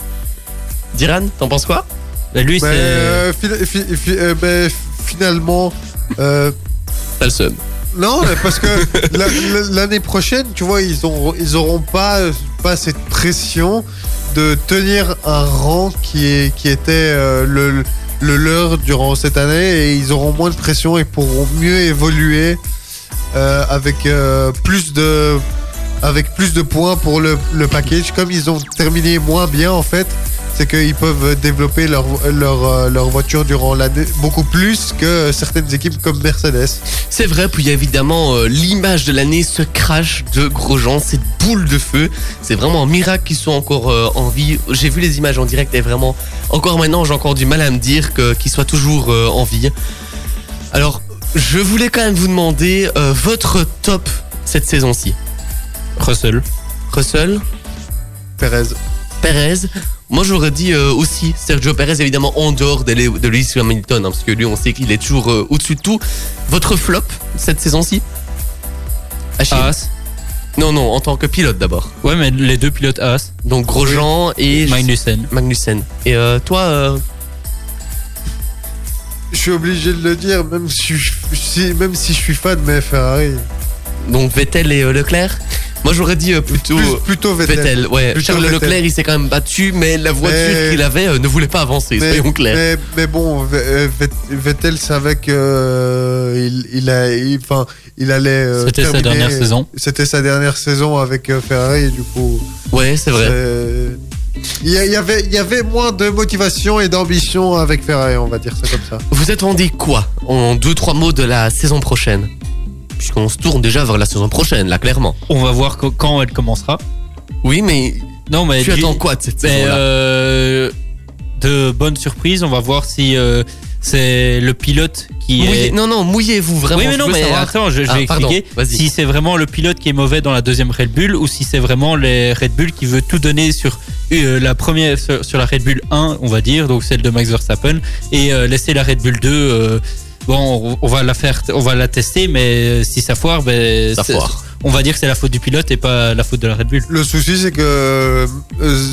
Diran, t'en penses quoi? Ben, lui, Mais, c'est. euh, fi- fi- fi- euh, ben, finalement, euh, T'as le seum. non, mais parce que la- la- l'année prochaine, tu vois, ils ont, ils auront pas, pas cette pression de tenir un rang qui est, qui était euh, le, le leur durant cette année et ils auront moins de pression et pourront mieux évoluer euh, avec euh, plus de avec plus de points pour le, le package. Comme ils ont terminé moins bien en fait, c'est qu'ils peuvent développer leur, leur, euh, leur voiture durant l'année beaucoup plus que certaines équipes comme Mercedes. C'est vrai, puis évidemment euh, l'image de l'année, ce crash de Grosjean, cette boule de feu. C'est vraiment un miracle qu'ils soient encore euh, en vie. J'ai vu les images en direct et vraiment, encore maintenant, j'ai encore du mal à me dire qu'ils soient toujours en vie. Alors, je voulais quand même vous demander votre top cette saison-ci. Russell. Russell, Perez. Perez. Moi, j'aurais dit euh, aussi Sergio Perez, évidemment, en dehors de, de Lewis Hamilton, hein, parce que lui, on sait qu'il est toujours euh, au-dessus de tout. Votre flop cette saison-ci? Achille Haas. Non, non, en tant que pilote d'abord. Ouais, mais les deux pilotes Haas. Donc Grosjean et Magnussen. Magnussen. Et euh, toi, euh, Je suis obligé de le dire, même si, je, si- même si je suis fan de Ferrari. donc Vettel et euh, Leclerc? Moi, j'aurais dit euh, plutôt Plus- plutôt Vettel. Vettel. Ouais, Plutôt Charles Vettel. Leclerc, il s'est quand même battu, mais la voiture Mais- qu'il avait euh, ne voulait pas avancer, Mais, soyons clairs. mais, mais bon, euh, Vet- Vettel savait que euh, il, il, a, il, enfin, il allait. euh, C'était sa terminer- dernière saison. C'était sa dernière saison avec euh, Ferrari, et du coup. Ouais, c'est vrai. Il y, a- il y avait, il y avait moins de motivation et d'ambition avec Ferrari, on va dire ça comme ça. Vous attendez quoi en deux trois mots de la saison prochaine? Puisqu'on se tourne déjà vers la saison prochaine, là, clairement. On va voir quand elle commencera. Oui, mais Non, mais tu attends quoi de cette mais, saison-là euh, de bonnes surprises. On va voir si euh, c'est le pilote qui Mouillez- est. Non, non, mouillez-vous vraiment. oui, mais non, mais savoir. attends, je, je Ah, vais pardon, expliquer. Si c'est vraiment le pilote qui est mauvais dans la deuxième Red Bull ou si c'est vraiment les Red Bull qui veut tout donner sur euh, la première, sur, sur la Red Bull 1, on va dire, donc celle de Max Verstappen, et euh, laisser la Red Bull 2 euh, bon, on, va la faire, on va la tester, mais si ça foire, ben, Ça c'est- foire. on va dire que c'est la faute du pilote et pas la faute de la Red Bull. Le souci, c'est que. euh,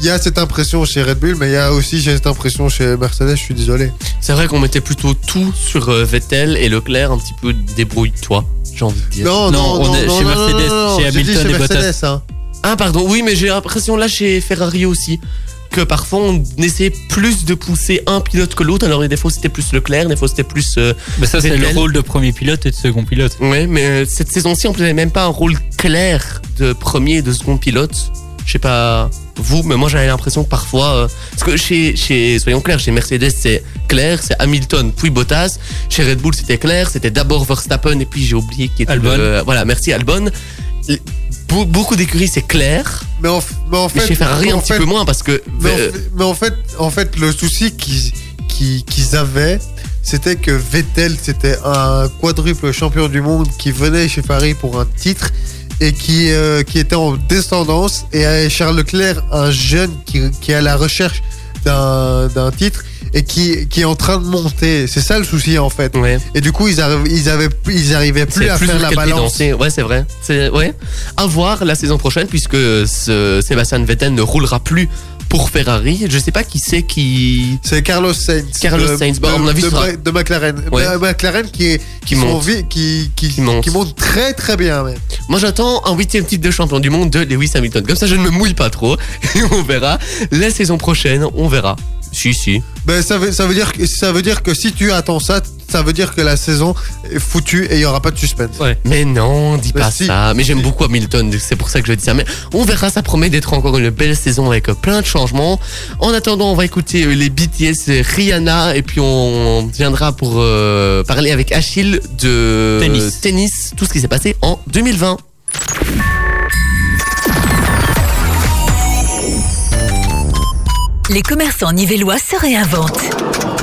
Il y a cette impression chez Red Bull, mais il y a aussi cette impression chez Mercedes, je suis désolé. C'est vrai qu'on mettait plutôt tout sur euh, Vettel et Leclerc, un petit peu débrouille-toi, j'ai envie de dire. Non, Non, non, on non, est non, chez non, Mercedes, non, non, chez dit Hamilton chez et Bottas. Hein. Ah pardon, oui, mais j'ai l'impression là chez Ferrari aussi que parfois on essayait plus de pousser un pilote que l'autre. Alors des fois c'était plus Leclerc, des fois c'était plus. euh, Mais ça, c'est le rôle de premier pilote et de second pilote. Ouais, mais euh, cette saison-ci on n'avait même pas un rôle clair de premier et de second pilote. Je sais pas vous, mais moi j'avais l'impression que parfois, euh, parce que chez, chez, soyons clairs, chez Mercedes c'est clair, c'est Hamilton puis Bottas. Chez Red Bull c'était clair, c'était d'abord Verstappen et puis j'ai oublié qui était Albon. le- voilà, merci Albon. Beaucoup d'écuries c'est clair, Mais en, mais en mais fait. chez Ferrari un petit peu moins parce que Mais, en euh, fait, mais en fait, en fait, le souci qu'ils avaient, c'était que Vettel, c'était un quadruple champion du monde qui venait chez Ferrari pour un titre et qui, euh, qui était en descendance. Et euh, Charles Leclerc, un jeune qui, qui est à la recherche d'un d'un titre et qui, qui est en train de monter. C'est ça le souci en fait. ouais. Et du coup, ils, arrivent, ils, avaient, ils arrivaient plus à plus faire la balance. Ouais, c'est vrai. C'est ouais. À voir la saison prochaine puisque ce Sébastien Vettel ne roulera plus pour Ferrari. Je sais pas qui c'est qui C'est Carlos Sainz. Carlos de, Sainz. Bah, de, à mon avis, de, sera- McLaren. Ouais. Ma- McLaren qui, est, Qui monte. qui, monte. qui monte très très bien. Moi, j'attends un huitième titre de champion du monde de Lewis Hamilton. Comme ça, je ne me mouille pas trop. Et on verra. La saison prochaine, on verra. Si, si. Ben, ça, veut, ça, veut dire que, ça veut dire que si tu attends ça, ça veut dire que la saison est foutue et il n'y aura pas de suspense. Mais non, dis Mais pas si. ça. Mais j'aime beaucoup Hamilton, c'est pour ça que je dis ça. Mais on verra, ça promet d'être encore une belle saison avec plein de changements. En attendant, on va écouter euh, les BTS euh, Rihanna et puis on viendra pour euh, parler avec Achille de Tennis. tennis, tout ce qui s'est passé en 2020. Les commerçants nivellois se réinventent.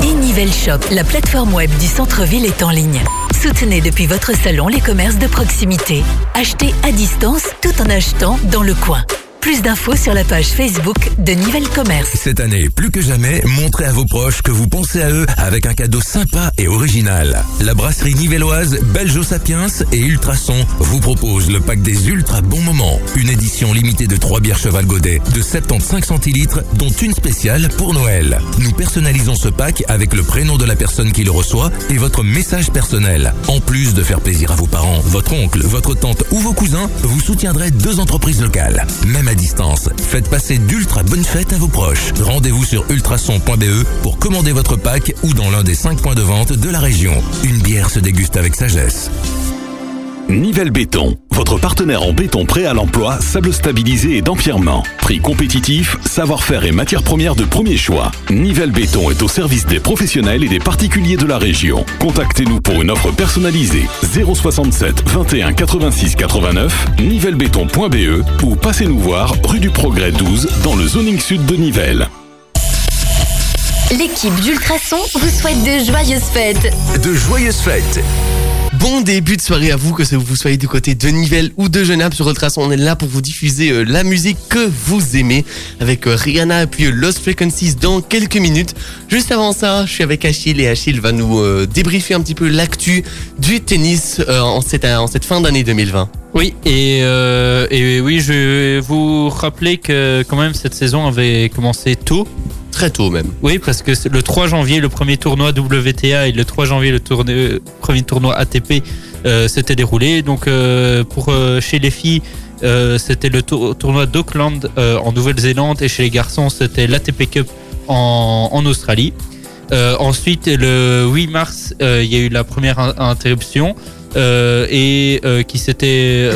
E-Nivelle Shop, la plateforme web du centre-ville est en ligne. Soutenez depuis votre salon les commerces de proximité. Achetez à distance tout en achetant dans le coin. Plus d'infos sur la page Facebook de Nivelle Commerce. Cette année, plus que jamais, montrez à vos proches que vous pensez à eux avec un cadeau sympa et original. La brasserie nivelloise Belgio Sapiens et Ultrason vous propose le pack des ultra bons moments. Une édition limitée de 3 bières Cheval Godet de 75 centilitres, dont une spéciale pour Noël. Nous personnalisons ce pack avec le prénom de la personne qui le reçoit et votre message personnel. En plus de faire plaisir à vos parents, votre oncle, votre tante ou vos cousins, vous soutiendrez deux entreprises locales. Distance, faites passer d'ultra bonnes fêtes à vos proches. Rendez-vous sur ultrason.be pour commander votre pack ou dans l'un des 5 points de vente de la région. Une bière se déguste avec sagesse. Nivelle Béton, votre partenaire en béton prêt à l'emploi, sable stabilisé et d'empierrement. Prix compétitif, savoir-faire et matières premières de premier choix. Nivelle Béton est au service des professionnels et des particuliers de la région. Contactez-nous pour une offre personnalisée 067 21 86 89 nivellebéton.be ou passez-nous voir rue du Progrès 12 dans le zoning sud de Nivelles. L'équipe d'Ultrason vous souhaite de joyeuses fêtes. De joyeuses fêtes Bon début de soirée à vous, que vous soyez du côté de Nivelles ou de Genappe sur Ultrason. On est là pour vous diffuser euh, la musique que vous aimez avec euh, Rihanna et puis euh, Lost Frequencies dans quelques minutes. Juste avant ça, je suis avec Achille et Achille va nous débriefer un petit peu l'actu du tennis en, cette, en cette fin d'année 2020. Oui, et, et oui, je vais vous rappeler que quand même cette saison avait commencé tôt. Très tôt même. Oui, parce que le 3 janvier, le premier tournoi WTA et le 3 janvier, le euh, premier tournoi ATP euh, s'était déroulé. Donc euh, pour chez les filles, c'était le tour- tournoi d'Auckland en Nouvelle-Zélande et chez les garçons, c'était l'ATP Cup en, Australie. Ensuite, le 8 mars, il y a eu la première in- interruption et qui s'était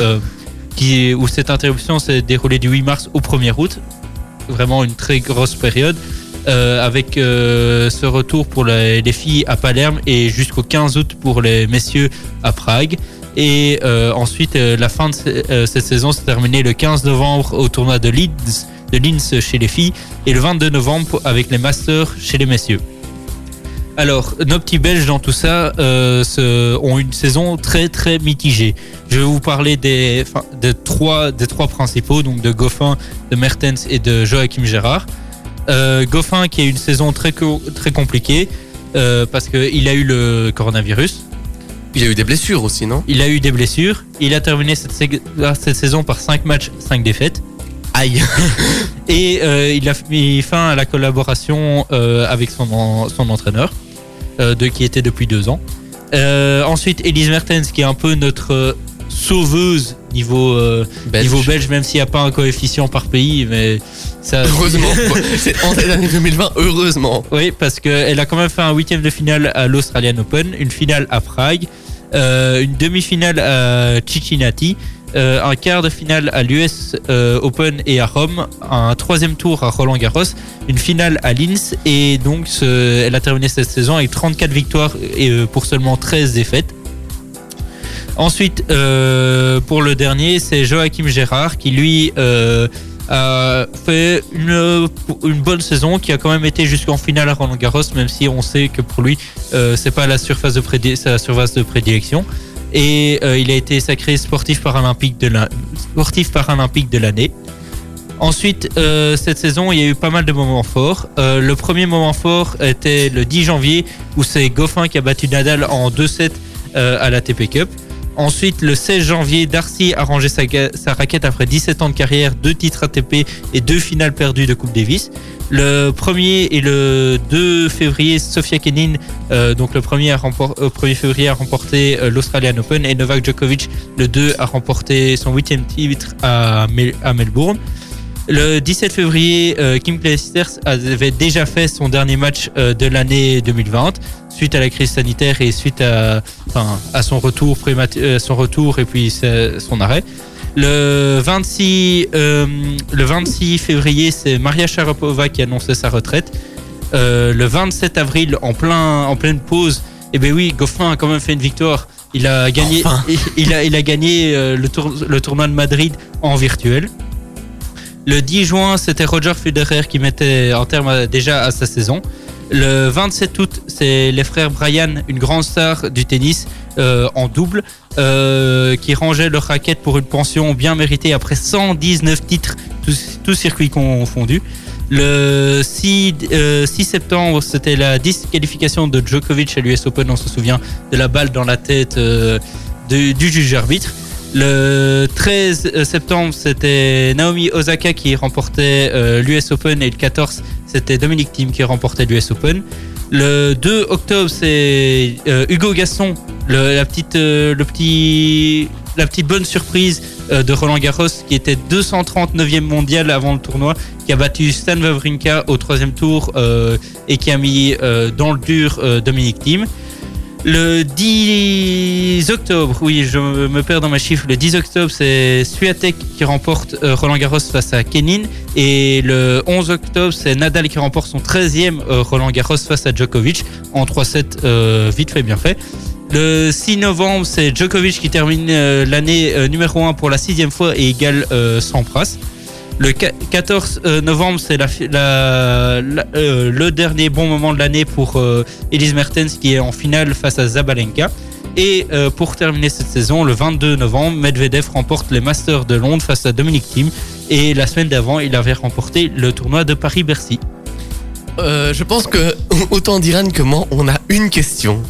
qui où cette interruption s'est déroulée du 8 mars au 1er août. Vraiment une très grosse période. Euh, avec euh, ce retour pour les, les filles à Palerme et jusqu'au 15 août pour les messieurs à Prague. Et euh, ensuite, la fin de ce- cette saison s'est terminée le 15 novembre au tournoi de Leeds, de Linz chez les filles et le 22 novembre avec les Masters chez les messieurs. Alors, nos petits Belges dans tout ça se- ont une saison très très mitigée. Je vais vous parler des, trois, des trois principaux, donc de Goffin, de Mertens et de Joachim Gérard. Euh, Goffin qui a eu une saison très, co- très compliquée. euh, parce qu'il a eu le coronavirus. Il a eu des blessures aussi, non? Il a eu des blessures. Il a terminé cette, cette saison par 5 matchs, 5 défaites. Aïe. Et euh, il a mis fin à la collaboration euh, avec son, en- son entraîneur, euh, de, qui était depuis deux ans. Euh, ensuite, Elise Mertens, qui est un peu notre euh, sauveuse niveau, euh, Belge. niveau belge, même s'il n'y a pas un coefficient par pays. Mais ça, Heureusement. C'est en cette année 2020, heureusement. Oui, parce qu'elle a quand même fait un huitième de finale à l'Australian Open, une finale à Prague, euh, une demi-finale à Cincinnati, euh, un quart de finale à l'US euh, Open et à Rome, un troisième tour à Roland Garros, une finale à Linz et donc ce- elle a terminé cette saison avec 34 victoires et euh, pour seulement 13 défaites. Ensuite, euh, pour le dernier, c'est Joachim Gérard qui lui euh, a fait une, bonne saison, qui a quand même été jusqu'en finale à Roland Garros, même si on sait que pour lui, euh, c'est pas la surface de prédilection. Et euh, il a été sacré sportif paralympique de l'année. Ensuite, cette saison, il y a eu pas mal de moments forts. Le premier moment fort était le 10 janvier, où c'est Goffin qui a battu Nadal en 2-7 euh, à la TP Cup. Ensuite, le 16 janvier, Darcy a rangé sa, raquette après 17 ans de carrière, deux titres ATP et deux finales perdues de Coupe Davis. Le 1er et le 2 février, Sofia Kenin, euh, donc le 1er, a rempor- euh, 1er février, a remporté euh, l'Australian Open et Novak Djokovic, le 2, a remporté son huitième titre à, Mel- à Melbourne. Le 17 février, euh, Kim Clijsters avait déjà fait son dernier match euh, de l'année 2020 suite à la crise sanitaire et suite à, enfin, à son retour prématuré, euh, son retour et puis son arrêt. Le 26, euh, le 26 février, c'est Maria Sharapova qui annonçait sa retraite. Euh, le 27 avril, en plein, en pleine pause, eh ben oui, Goffin a quand même fait une victoire. Il a gagné, Enfin. il, il a, il a gagné le, tour- le tournoi de Madrid en virtuel. Le 10 juin, c'était Roger Federer qui mettait en terme à- déjà à sa saison. Le 27 août, c'est les frères Brian, une grande star du tennis euh, en double, euh, qui rangeaient leur raquette pour une pension bien méritée après 119 titres, tous, circuits confondus. Le 6, euh, 6 septembre, c'était la disqualification de Djokovic à l'US Open, on se souvient de la balle dans la tête euh, de- du juge arbitre. Le 13 septembre, c'était Naomi Osaka qui remportait euh, l'US Open et le 14, c'était Dominique Thiem qui remportait l'US Open. Le 2 octobre, c'est euh, Hugo Gaston, la, petite, euh, bonne surprise euh, de Roland Garros qui était 239e mondial avant le tournoi, qui a battu Stan Wawrinka au troisième tour euh, et qui a mis euh, dans le dur euh, Dominique Thiem. Le 10 octobre, oui, je me perds dans mes chiffres. Le 10 octobre, c'est Swiatek qui remporte euh, Roland Garros face à Kenin. Et le 11 octobre, c'est Nadal qui remporte son 13e euh, Roland Garros face à Djokovic en 3-7, euh, vite fait, bien fait. Le 6 novembre, c'est Djokovic qui termine l'année numéro 1 pour la sixième fois et égale Sampras. Le qua- 14 euh, novembre, c'est euh, le dernier bon moment de l'année pour euh, Elise Mertens qui est en finale face à Zabalenka. Et pour terminer cette saison, le 22 novembre, Medvedev remporte les Masters de Londres face à Dominic Thiem. Et la semaine d'avant, il avait remporté le tournoi de Paris-Bercy. Je pense que autant d'Iran que moi, on a une question.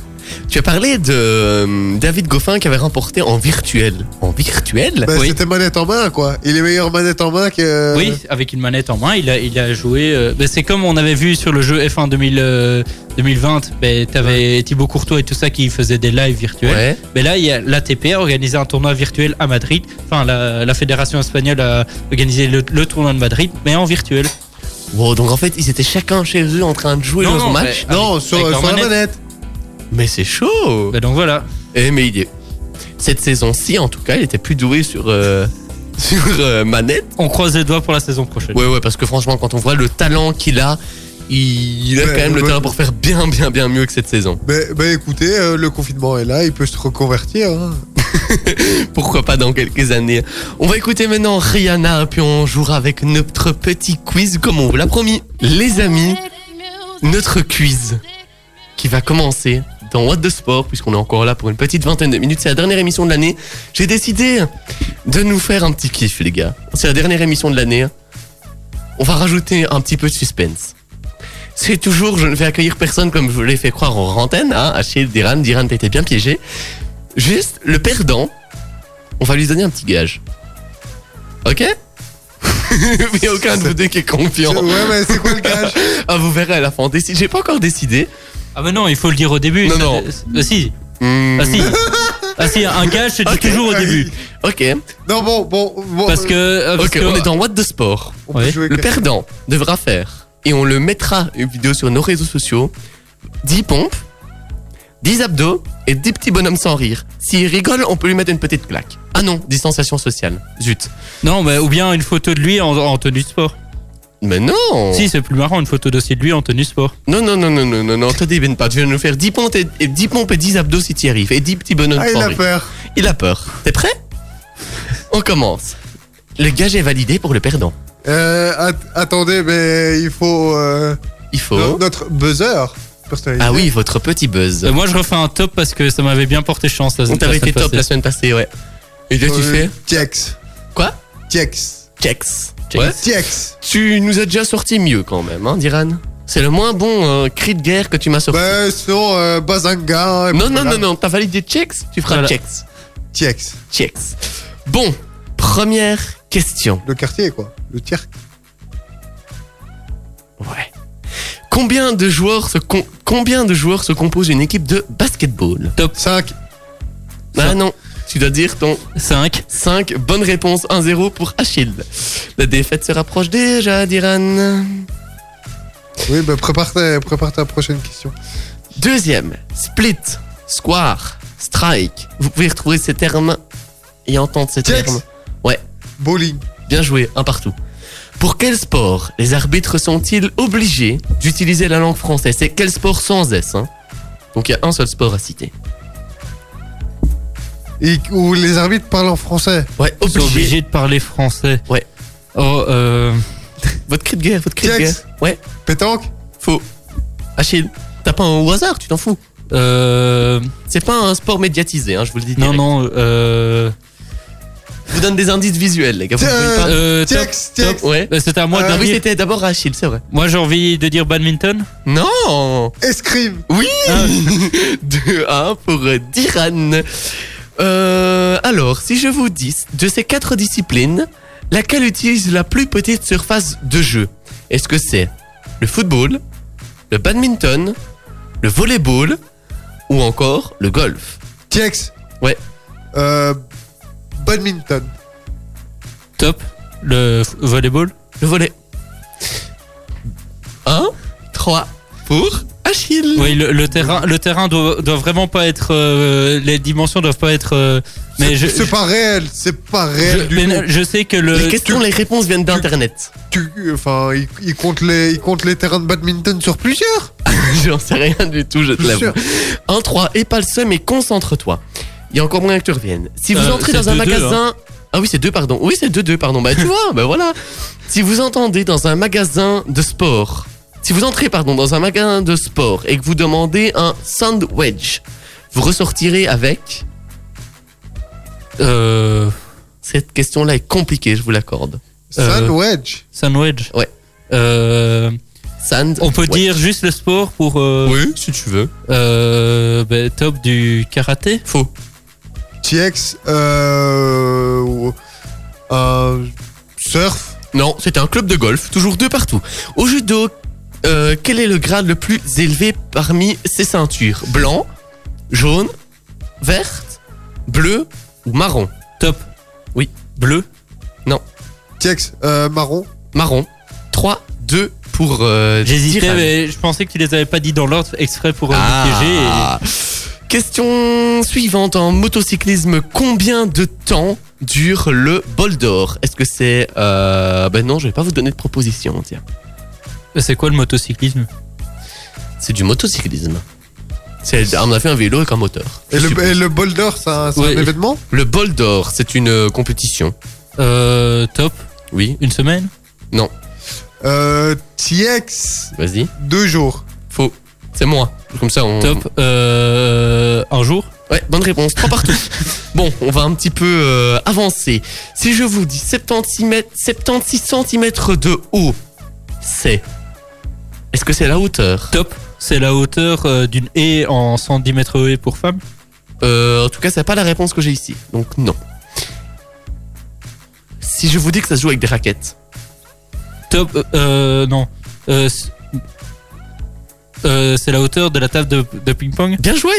Tu as parlé de euh, David Goffin qui avait remporté en virtuel. En virtuel? Bah, Oui. C'était manette en main, quoi. Il est meilleur manette en main que. Oui, avec une manette en main, il a, il a joué. euh, ben, c'est comme on avait vu sur le jeu F1 2000, euh, 2020. Ben, T'avais Thibaut Courtois et tout ça qui faisaient des lives virtuels. Ouais. Mais là, il y a l'ATP a organisé un tournoi virtuel à Madrid. Enfin, la, la fédération espagnole a organisé le, le tournoi de Madrid, mais en virtuel. Wow, donc en fait, ils étaient chacun chez eux en train de jouer Non, leur non, match? Non, sur la manette. Mais c'est chaud Ben, donc voilà. Eh mais il est... Cette saison-ci, en tout cas, il était plus doué sur, euh, sur euh, manette. On croise les doigts pour la saison prochaine. Ouais, ouais, parce que franchement, quand on voit le talent qu'il a, il, il a Ouais, quand même le ouais. talent pour faire bien, bien, bien mieux que cette saison. Mais, mais écoutez, euh, le confinement est là, il peut se reconvertir. hein. Pourquoi pas dans quelques années. On va écouter maintenant Rihanna, puis on jouera avec notre petit quiz comme on vous l'a promis. Les amis, notre quiz qui va commencer dans What the Sport, puisqu'on est encore là pour une petite vingtaine de minutes. C'est la dernière émission de l'année. J'ai décidé de nous faire un petit kiff, les gars. C'est la dernière émission de l'année. On va rajouter un petit peu de suspense. C'est toujours, je ne vais accueillir personne comme je vous l'ai fait croire en antenne, hein, Achille, Diran, Diran, t'étais bien piégé. Juste, le perdant, on va lui donner un petit gage. Ok? Il n'y a aucun de vous deux qui est confiant. Ouais, mais c'est quoi le gage Ah, vous verrez à la fin. on décide. J'ai pas encore décidé. Ah mais non, il faut le dire au début. Non, non. Ah si, Hmm, ah si. Ah si, un gage, c'est Ok. toujours au début. Ok, Non, bon, bon, bon. Parce que... euh, parce ok, que- on est dans What the Sport. Le perdant devra faire, et on le mettra une vidéo sur nos réseaux sociaux, 10 pompes, 10 abdos et 10 petits bonhommes sans rire. S'il rigole, on peut lui mettre une petite plaque. Ah non, distanciation sociale. Zut. Non, mais ou bien une photo de lui en, en tenue de sport. Mais non Si, c'est plus marrant, une photo dossier de lui en tenue de sport. Non, non, non, non, non, non, non, te débine pas. Tu viens de nous faire 10 pompes et, et 10 pompes et 10 abdos si tu y arrives. Et 10 petits bonhommes Ah, il a peur. Il a peur. T'es prêt? On commence. Le gage est validé pour le perdant. Euh, at- attendez, mais il faut. euh, Il faut... no- notre buzzer. Ah oui, votre petit buzz. Euh, moi, je refais un top parce que ça m'avait bien porté chance. La, On la t'avait été semaine top la passée. semaine passée, ouais. Et là, tu Euh, fais Tiex. Quoi Tiex. Checks. Ouais. Tiex. Tu nous as déjà sorti mieux quand même, hein, Diran C'est le moins bon euh, cri de guerre que tu m'as sorti. Bah, sinon, euh, Bazanga. non, non, non, non, t'as validé checks Tu feras Voilà. Tiex. Checks. Bon, première question. Le quartier, quoi. Le tiers. Ouais. Combien de joueurs se, com- combien de joueurs se compose une équipe de basketball? 5. Ah non, tu dois dire ton 5. 5. Bonne réponse, 1-0 pour Achille. La défaite se rapproche déjà, Diran. Oui, bah, prépare ta, prépare ta prochaine question. Deuxième, split, square, strike. Vous pouvez retrouver ces termes et entendre ces termes. Bowling. Bien joué, un partout. Pour quel sport les arbitres sont-ils obligés d'utiliser la langue française? C'est quel sport sans S hein? Donc il y a un seul sport à citer. Et où les arbitres parlent en français. Ouais, Ils sont obligé. obligés de parler français. Ouais. Oh, euh... Votre cri de guerre, votre cri de guerre. Ouais, Pétanque. faux. Achille, t'as pas un au hasard, tu t'en fous. euh... C'est pas un sport médiatisé, hein, je vous le dis. Non, direct. non, euh... Je vous donne des indices visuels, les gars. Vous Tiens, pouvez pas. euh top, Tiex. Tiex. Ouais. Euh, C'était à moi Euh, de Ah oui, c'était d'abord Achille, c'est vrai. Moi, j'ai envie de dire badminton. Non Escrime. Oui Ah. 2-1 pour euh, Diran. Euh, alors, si je vous dis, de ces quatre disciplines, laquelle utilise la plus petite surface de jeu? Est-ce que c'est le football, le badminton, le volleyball ou encore le golf? Tiex. Ouais. Euh, badminton. Top. Le volleyball? Le volley. 1, 3 pour? Oui, le, le terrain, le terrain doit, doit vraiment pas être. euh, les dimensions doivent pas être. euh, mais je, C'est pas réel. C'est pas je, réel du mais tout. je sais que le. Les questions, les réponses viennent d'Internet. Tu, enfin, il, il compte les, il compte les terrains de badminton sur plusieurs. J'en sais rien du tout, je te Je l'avoue. suis 1-3, et pas le seum, mais concentre-toi. Il y a encore moyen que tu reviennes. Si vous Euh, entrez c'est dans un 2-2, magasin. Ah oui, c'est 2, pardon. Oui, c'est 2-2, pardon. Bah, tu vois, bah voilà. Si vous entendez dans un magasin de sport. Si vous entrez, pardon, dans un magasin de sport et que vous demandez un sandwich, vous ressortirez avec. Euh, Cette question-là est compliquée, je vous l'accorde. Sandwich. sandwich. Ouais. Euh, Sand. on peut dire juste le sport pour. euh, Oui, si tu veux. euh, ben, top du karaté. Faux. TX. Euh, euh, surf. Non, c'était un club de golf, toujours deux partout. Au judo, euh, quel est le grade le plus élevé parmi ces ceintures? Blanc, jaune, verte, bleu ou marron? Top. Oui. Bleu. TX. Euh, marron? Marron. 3, 2 pour... Euh, J'hésitais, Diran. mais je pensais que tu les avais pas dit dans l'ordre exprès pour euh, me piéger. et- Ah. Question suivante en motocyclisme. Combien de temps dure le bol d'or? Est-ce que c'est... Euh... Ben non, je vais pas vous donner de proposition, tiens. C'est quoi le motocyclisme? C'est du motocyclisme. C'est on a fait un vélo avec un moteur. Et le, et le bol d'or, c'est un, c'est un Ouais. événement? Le bol d'or, c'est une euh, compétition. euh, Top. Oui, Une semaine? Euh, TX. vas-y. Deux jours. Faux. C'est moi. Comme ça, on. Top. Euh, un jour? Ouais, bonne réponse. Trois partout. bon, on va un petit peu euh, avancer. Si je vous dis 76 mètres, 76 cm de haut, c'est. Est-ce que c'est la hauteur Top. C'est la hauteur euh, d'une haie en 110 mètres haies pour femmes. Euh, En tout cas, c'est pas la réponse que j'ai ici. Donc non. Si je vous dis que ça se joue avec des raquettes. Top. euh, euh, non. Euh, c'est- la hauteur de la table de, de ping-pong. Bien joué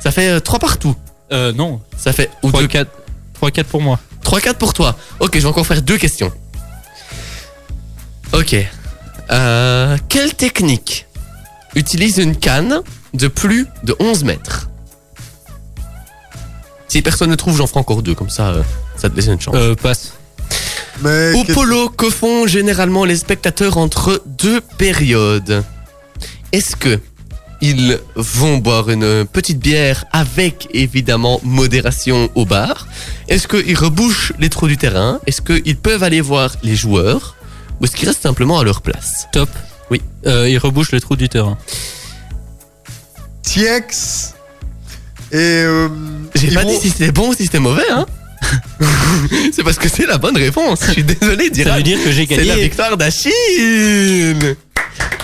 Ça fait 3 partout. Euh, non. Ça fait ou 3 deux- 4 3 4 pour moi. 3-4 pour toi. Ok, je vais encore faire deux questions. Ok. Euh, quelle technique utilise une canne de plus de 11 mètres? Si personne ne trouve, j'en ferai encore deux, comme ça, euh, ça te laisse une chance. Euh, passe. Mais Au qu'est-ce- polo, que font généralement les spectateurs entre deux périodes? Est-ce que ils vont boire une petite bière avec évidemment modération au bar? Est-ce qu'ils rebouchent les trous du terrain? Est-ce qu'ils peuvent aller voir les joueurs? Ou est-ce qu'ils restent simplement à leur place Top. Oui. Euh, il rebouche les trous du terrain. TX et euh, J'ai ils pas vont- dit si c'était bon ou si c'était mauvais, hein C'est parce que c'est la bonne réponse. Je suis désolé, Ça veut dire que j'ai C'est la gagné. victoire d'Achille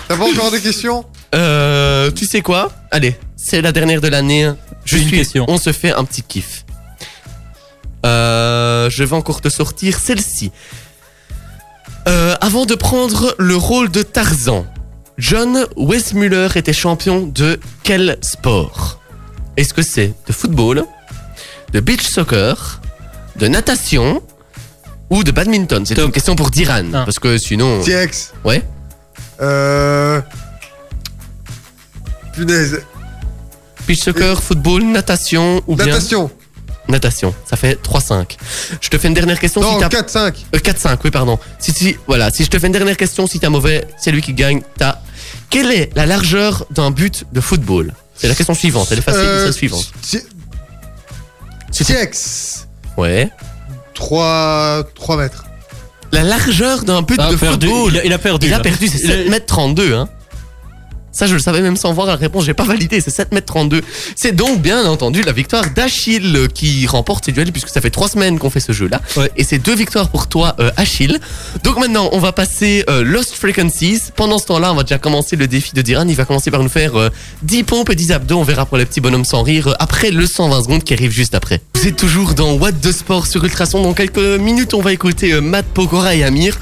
T'as pas encore des questions? Euh, tu sais quoi? Allez, c'est la dernière de l'année. Je une suis. question. On se fait un petit kiff. Euh, je vais encore te sortir celle-ci. Euh, avant de prendre le rôle de Tarzan, John Westmuller était champion de quel sport? Est-ce que c'est de football, de beach soccer, de natation ou de badminton? C'est une question pour Diran, Ah. parce que sinon. TX. Ouais. Euh... Punaise. Beach soccer, football, natation ou bien Natation. Natation. Ça fait 3-5. Je te fais une dernière question. Non, si t'as 4-5. Euh, 4-5, oui, pardon. Si, si, voilà, si je te fais une dernière question, si t'as mauvais, c'est lui qui gagne. T'as. Quelle est la largeur d'un but de football? C'est la question suivante. Elle est facile, Euh, c'est la suivante. T- Si- TX. Ouais. 3... 3 mètres. La largeur d'un but Ah, de perdu. football. Il a, il a perdu. Il a là. perdu, c'est Il a- 7 mètres 32, hein. Ça, je le savais même sans voir la réponse, j'ai pas validé, c'est 7 mètres 32. C'est donc bien entendu la victoire d'Achille qui remporte ces duels puisque ça fait 3 semaines qu'on fait ce jeu-là. Ouais. Et c'est deux victoires pour toi, euh, Achille. Donc maintenant, on va passer euh, Lost Frequencies. Pendant ce temps-là, on va déjà commencer le défi de Diran. Il va commencer par nous faire euh, 10 pompes et 10 abdos. On verra pour les petits bonhommes sans rire euh, après le 120 secondes qui arrive juste après. Vous êtes toujours dans What de Sport sur Ultrason. Dans quelques minutes, on va écouter euh, Matt Pokora et Amir.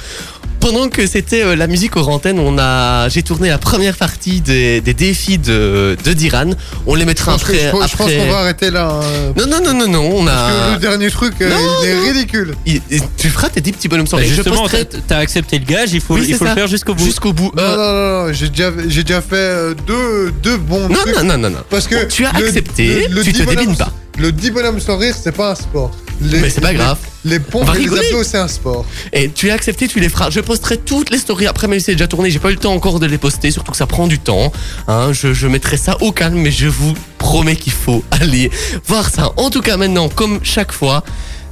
Pendant que c'était euh, la musique aux antennes, on a, j'ai tourné la première partie des, des défis de, de Diran. On les Je mettra que- après. je pense- je pense après- qu'on va arrêter là. hein. Non, non, non, non, non, on Parce que a. le dernier truc, euh, Non, il est ridicule. Il- il- tu feras tes 10 petits bonhommes sans Bah, rire. Je justement, posterai t'as t'as accepté le gage, il faut, Oui, il faut le faire jusqu'au bout. jusqu'au bout. Non, Euh, non, non, non, j'ai déjà, j'ai déjà fait euh, deux, deux bons non, trucs. non, non, non, non. Parce que Tu as le- accepté, le- le tu te débines pas. Le 10 bonhommes sans rire, c'est pas un sport. Les- Mais c'est pas grave. Les pompes et les abdos, c'est un sport. Et tu as accepté, tu les feras. Je posterai toutes les stories après, même si c'est déjà tourné. J'ai pas eu le temps encore de les poster, surtout que ça prend du temps. Hein, je, je mettrai ça au calme, mais je vous promets qu'il faut aller voir ça. En tout cas, maintenant, comme chaque fois.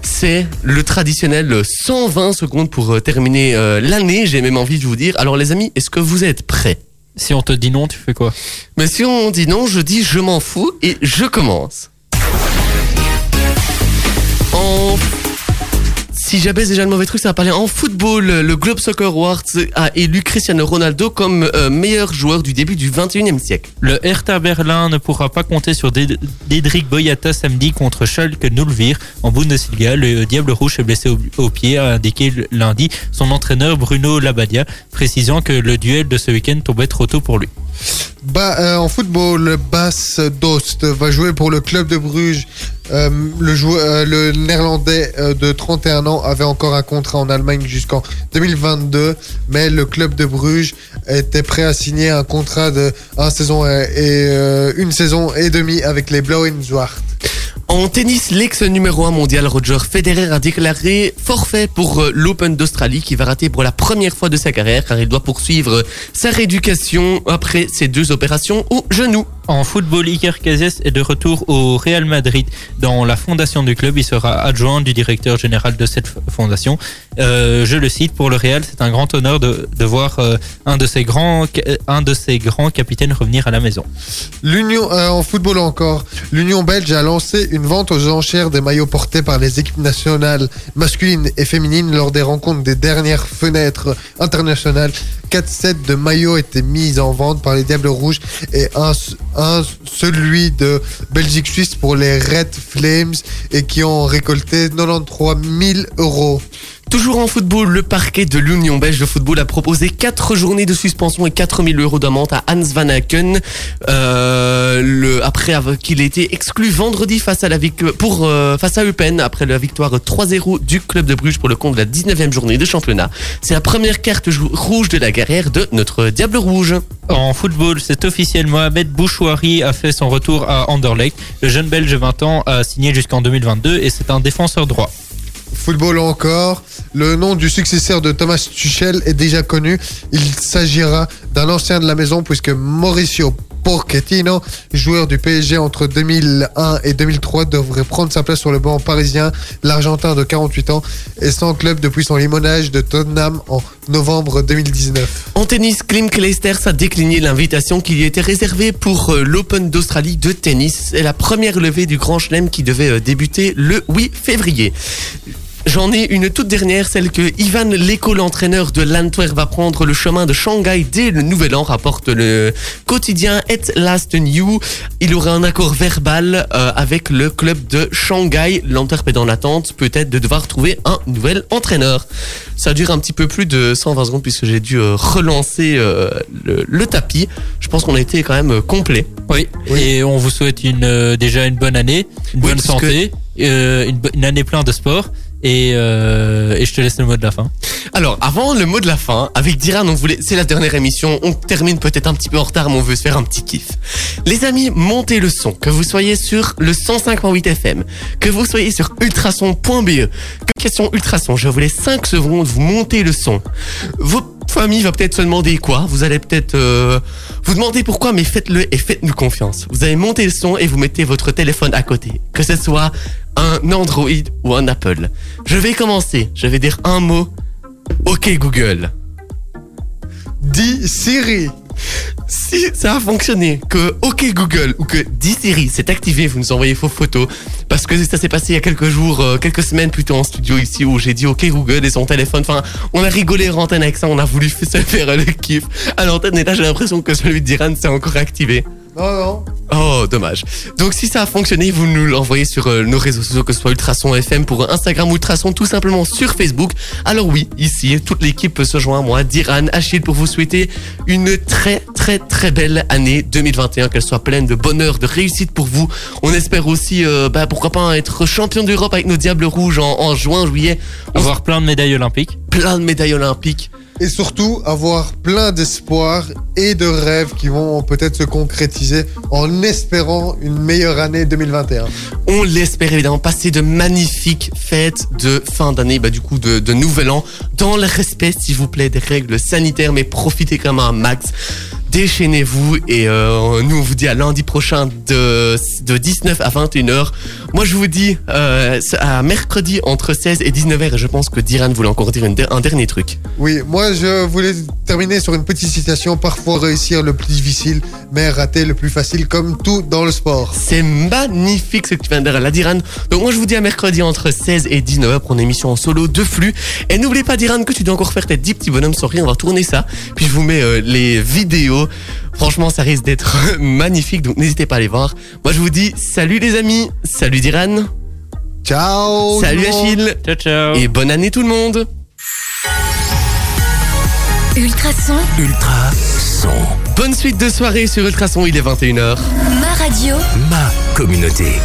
C'est le traditionnel 120 secondes pour euh, terminer euh, l'année, j'ai même envie de vous dire. Alors les amis, est-ce que vous êtes prêts? Si on te dit non, tu fais quoi? Mais si on dit non, je dis je m'en fous et je commence. En... Si j'abaisse déjà le mauvais truc, ça va parler en football. Le Globe Soccer Awards a élu Cristiano Ronaldo comme euh, meilleur joueur du début du 21e siècle. Le Hertha Berlin ne pourra pas compter sur Ded- Dedrick Boyata samedi contre Schalke 04 en Bundesliga. Le Diable Rouge est blessé au, au pied, a indiqué lundi son entraîneur Bruno Labadia, précisant que le duel de ce week-end tombait trop tôt pour lui. Bah, euh, en football, Bas Dost va jouer pour le club de Bruges. Euh, euh, le néerlandais euh, de 31 ans avait encore un contrat en Allemagne jusqu'en 2022, mais le club de Bruges était prêt à signer un contrat de un saison et, et, une saison et demie avec les Blauen Zwart. En tennis, l'ex numéro 1 mondial Roger Federer a déclaré forfait pour l'Open d'Australie qui va rater pour la première fois de sa carrière car il doit poursuivre sa rééducation après ses deux opérations au genou. En football, Iker Casillas est de retour au Real Madrid dans la fondation du club. Il sera adjoint du directeur général de cette fondation. Euh, je le cite, pour le Real, c'est un grand honneur de, de voir euh, un, de ces grands, un de ces grands capitaines revenir à la maison. L'Union euh, en football encore. L'Union belge a lancé une vente aux enchères des maillots portés par les équipes nationales masculines et féminines lors des rencontres des dernières fenêtres internationales. 4 sets de maillots étaient mis en vente par les Diables Rouges et un, un celui de Belgique-Suisse pour les Red Flames et qui ont récolté 93 000 euros. Toujours en football, le parquet de l'Union belge de football a proposé 4 journées de suspension et 4000 euros d'amende à Hans Van Aken euh, le, après qu'il ait été exclu vendredi face à la pour euh, Eupen après la victoire 3-0 du club de Bruges pour le compte de la 19e journée de championnat. C'est la première carte rouge de la carrière de notre Diable Rouge. En football, c'est officiel, Mohamed Bouchouari a fait son retour à Anderlecht. Le jeune belge de 20 ans a signé jusqu'en 2022 et c'est un défenseur droit. Football encore. Le nom du successeur de Thomas Tuchel est déjà connu. Il s'agira d'un ancien de la maison puisque Mauricio Pochettino, joueur du PSG entre 2001 et 2003, devrait prendre sa place sur le banc parisien. L'Argentin de 48 ans est sans club depuis son limonage de Tottenham en novembre 2019. En tennis, Klim Clijsters a décliné l'invitation qui lui était réservée pour euh, l'Open d'Australie de tennis. C'est la première levée du Grand Chelem qui devait euh, débuter le 8 février. J'en ai une toute dernière, celle que Ivan Leko, l'entraîneur de l'Antwerp, va prendre le chemin de Shanghai dès le nouvel an, rapporte le quotidien At Last New. Il aurait un accord verbal euh, avec le club de Shanghai. L'Antwerp est dans l'attente peut-être de devoir trouver un nouvel entraîneur. Ça dure un petit peu plus de 120 secondes puisque j'ai dû euh, relancer euh, le, tapis. Je pense qu'on a été quand même complet. Oui. Et on vous souhaite une, déjà une bonne année, une bonne santé, une, une année pleine de sport. Et, euh, et je te laisse le mot de la fin. Alors, avant le mot de la fin, avec Diran, on voulait, c'est la dernière émission, on termine peut-être un petit peu en retard, mais on veut se faire un petit kiff. Les amis, montez le son, que vous soyez sur le 105.8 FM, que vous soyez sur ultrason.be, que question ultrason, je vous laisse 5 secondes, vous montez le son. Votre famille va peut-être se demander quoi, vous allez peut-être euh, vous demander pourquoi, mais faites-le et faites-nous confiance. Vous allez monter le son et vous mettez votre téléphone à côté, que ce soit un Android ou un Apple. Je vais commencer. Je vais dire un mot. Ok Google. Dis Siri. Si ça a fonctionné, que OK Google ou que dis Siri s'est activé, vous nous envoyez vos photos. Parce que ça s'est passé il y a quelques jours, euh, quelques semaines plutôt en studio ici où j'ai dit OK Google et son téléphone. Enfin, on a rigolé en antenne avec ça, on a voulu se faire le kiff à l'antenne et là j'ai l'impression que celui d'Iran s'est encore activé. Non, non. Oh, dommage. Donc si ça a fonctionné, vous nous l'envoyez sur euh, nos réseaux sociaux, que ce soit Ultrason FM pour Instagram ou Ultrason tout simplement sur Facebook. Alors oui, ici, toute l'équipe peut se joindre à moi, Diran, Achille, pour vous souhaiter une très très très belle année 2021, qu'elle soit pleine de bonheur, de réussite pour vous. On espère aussi, euh, bah, pourquoi pas être champion d'Europe avec nos Diables Rouges en, en juin, juillet. Avoir plein de médailles olympiques. Plein de médailles olympiques et surtout avoir plein d'espoir et de rêves qui vont peut-être se concrétiser en espérant une meilleure année 2021. On l'espère évidemment, passer de magnifiques fêtes de fin d'année, bah du coup de, nouvel an, dans le respect s'il vous plaît des règles sanitaires, mais profitez quand même un max déchaînez-vous et euh, nous on vous dit à lundi prochain de, de 19 à 21h. Moi je vous dis euh, à mercredi entre 16 et 19h et je pense que Diran voulait encore dire un dernier truc. Oui, moi je voulais terminer sur une petite citation. Parfois réussir le plus difficile, mais rater le plus facile comme tout dans le sport. C'est magnifique ce que tu viens de dire, la Diran. Donc moi je vous dis à mercredi entre 16 et 19h pour une émission en solo de flux. Et n'oubliez pas Diran que tu dois encore faire tes 10 petits bonhommes sans rien. On va tourner ça. Puis je vous mets euh, les vidéos Franchement, ça risque d'être magnifique, donc n'hésitez pas à aller voir. Moi, je vous dis salut les amis, salut Diran. Ciao. Salut Achille. Ciao, ciao. Et bonne année tout le monde. Ultrason. Ultrason. Bonne suite de soirée sur Ultrason, il est 21h. Ma radio. Ma communauté.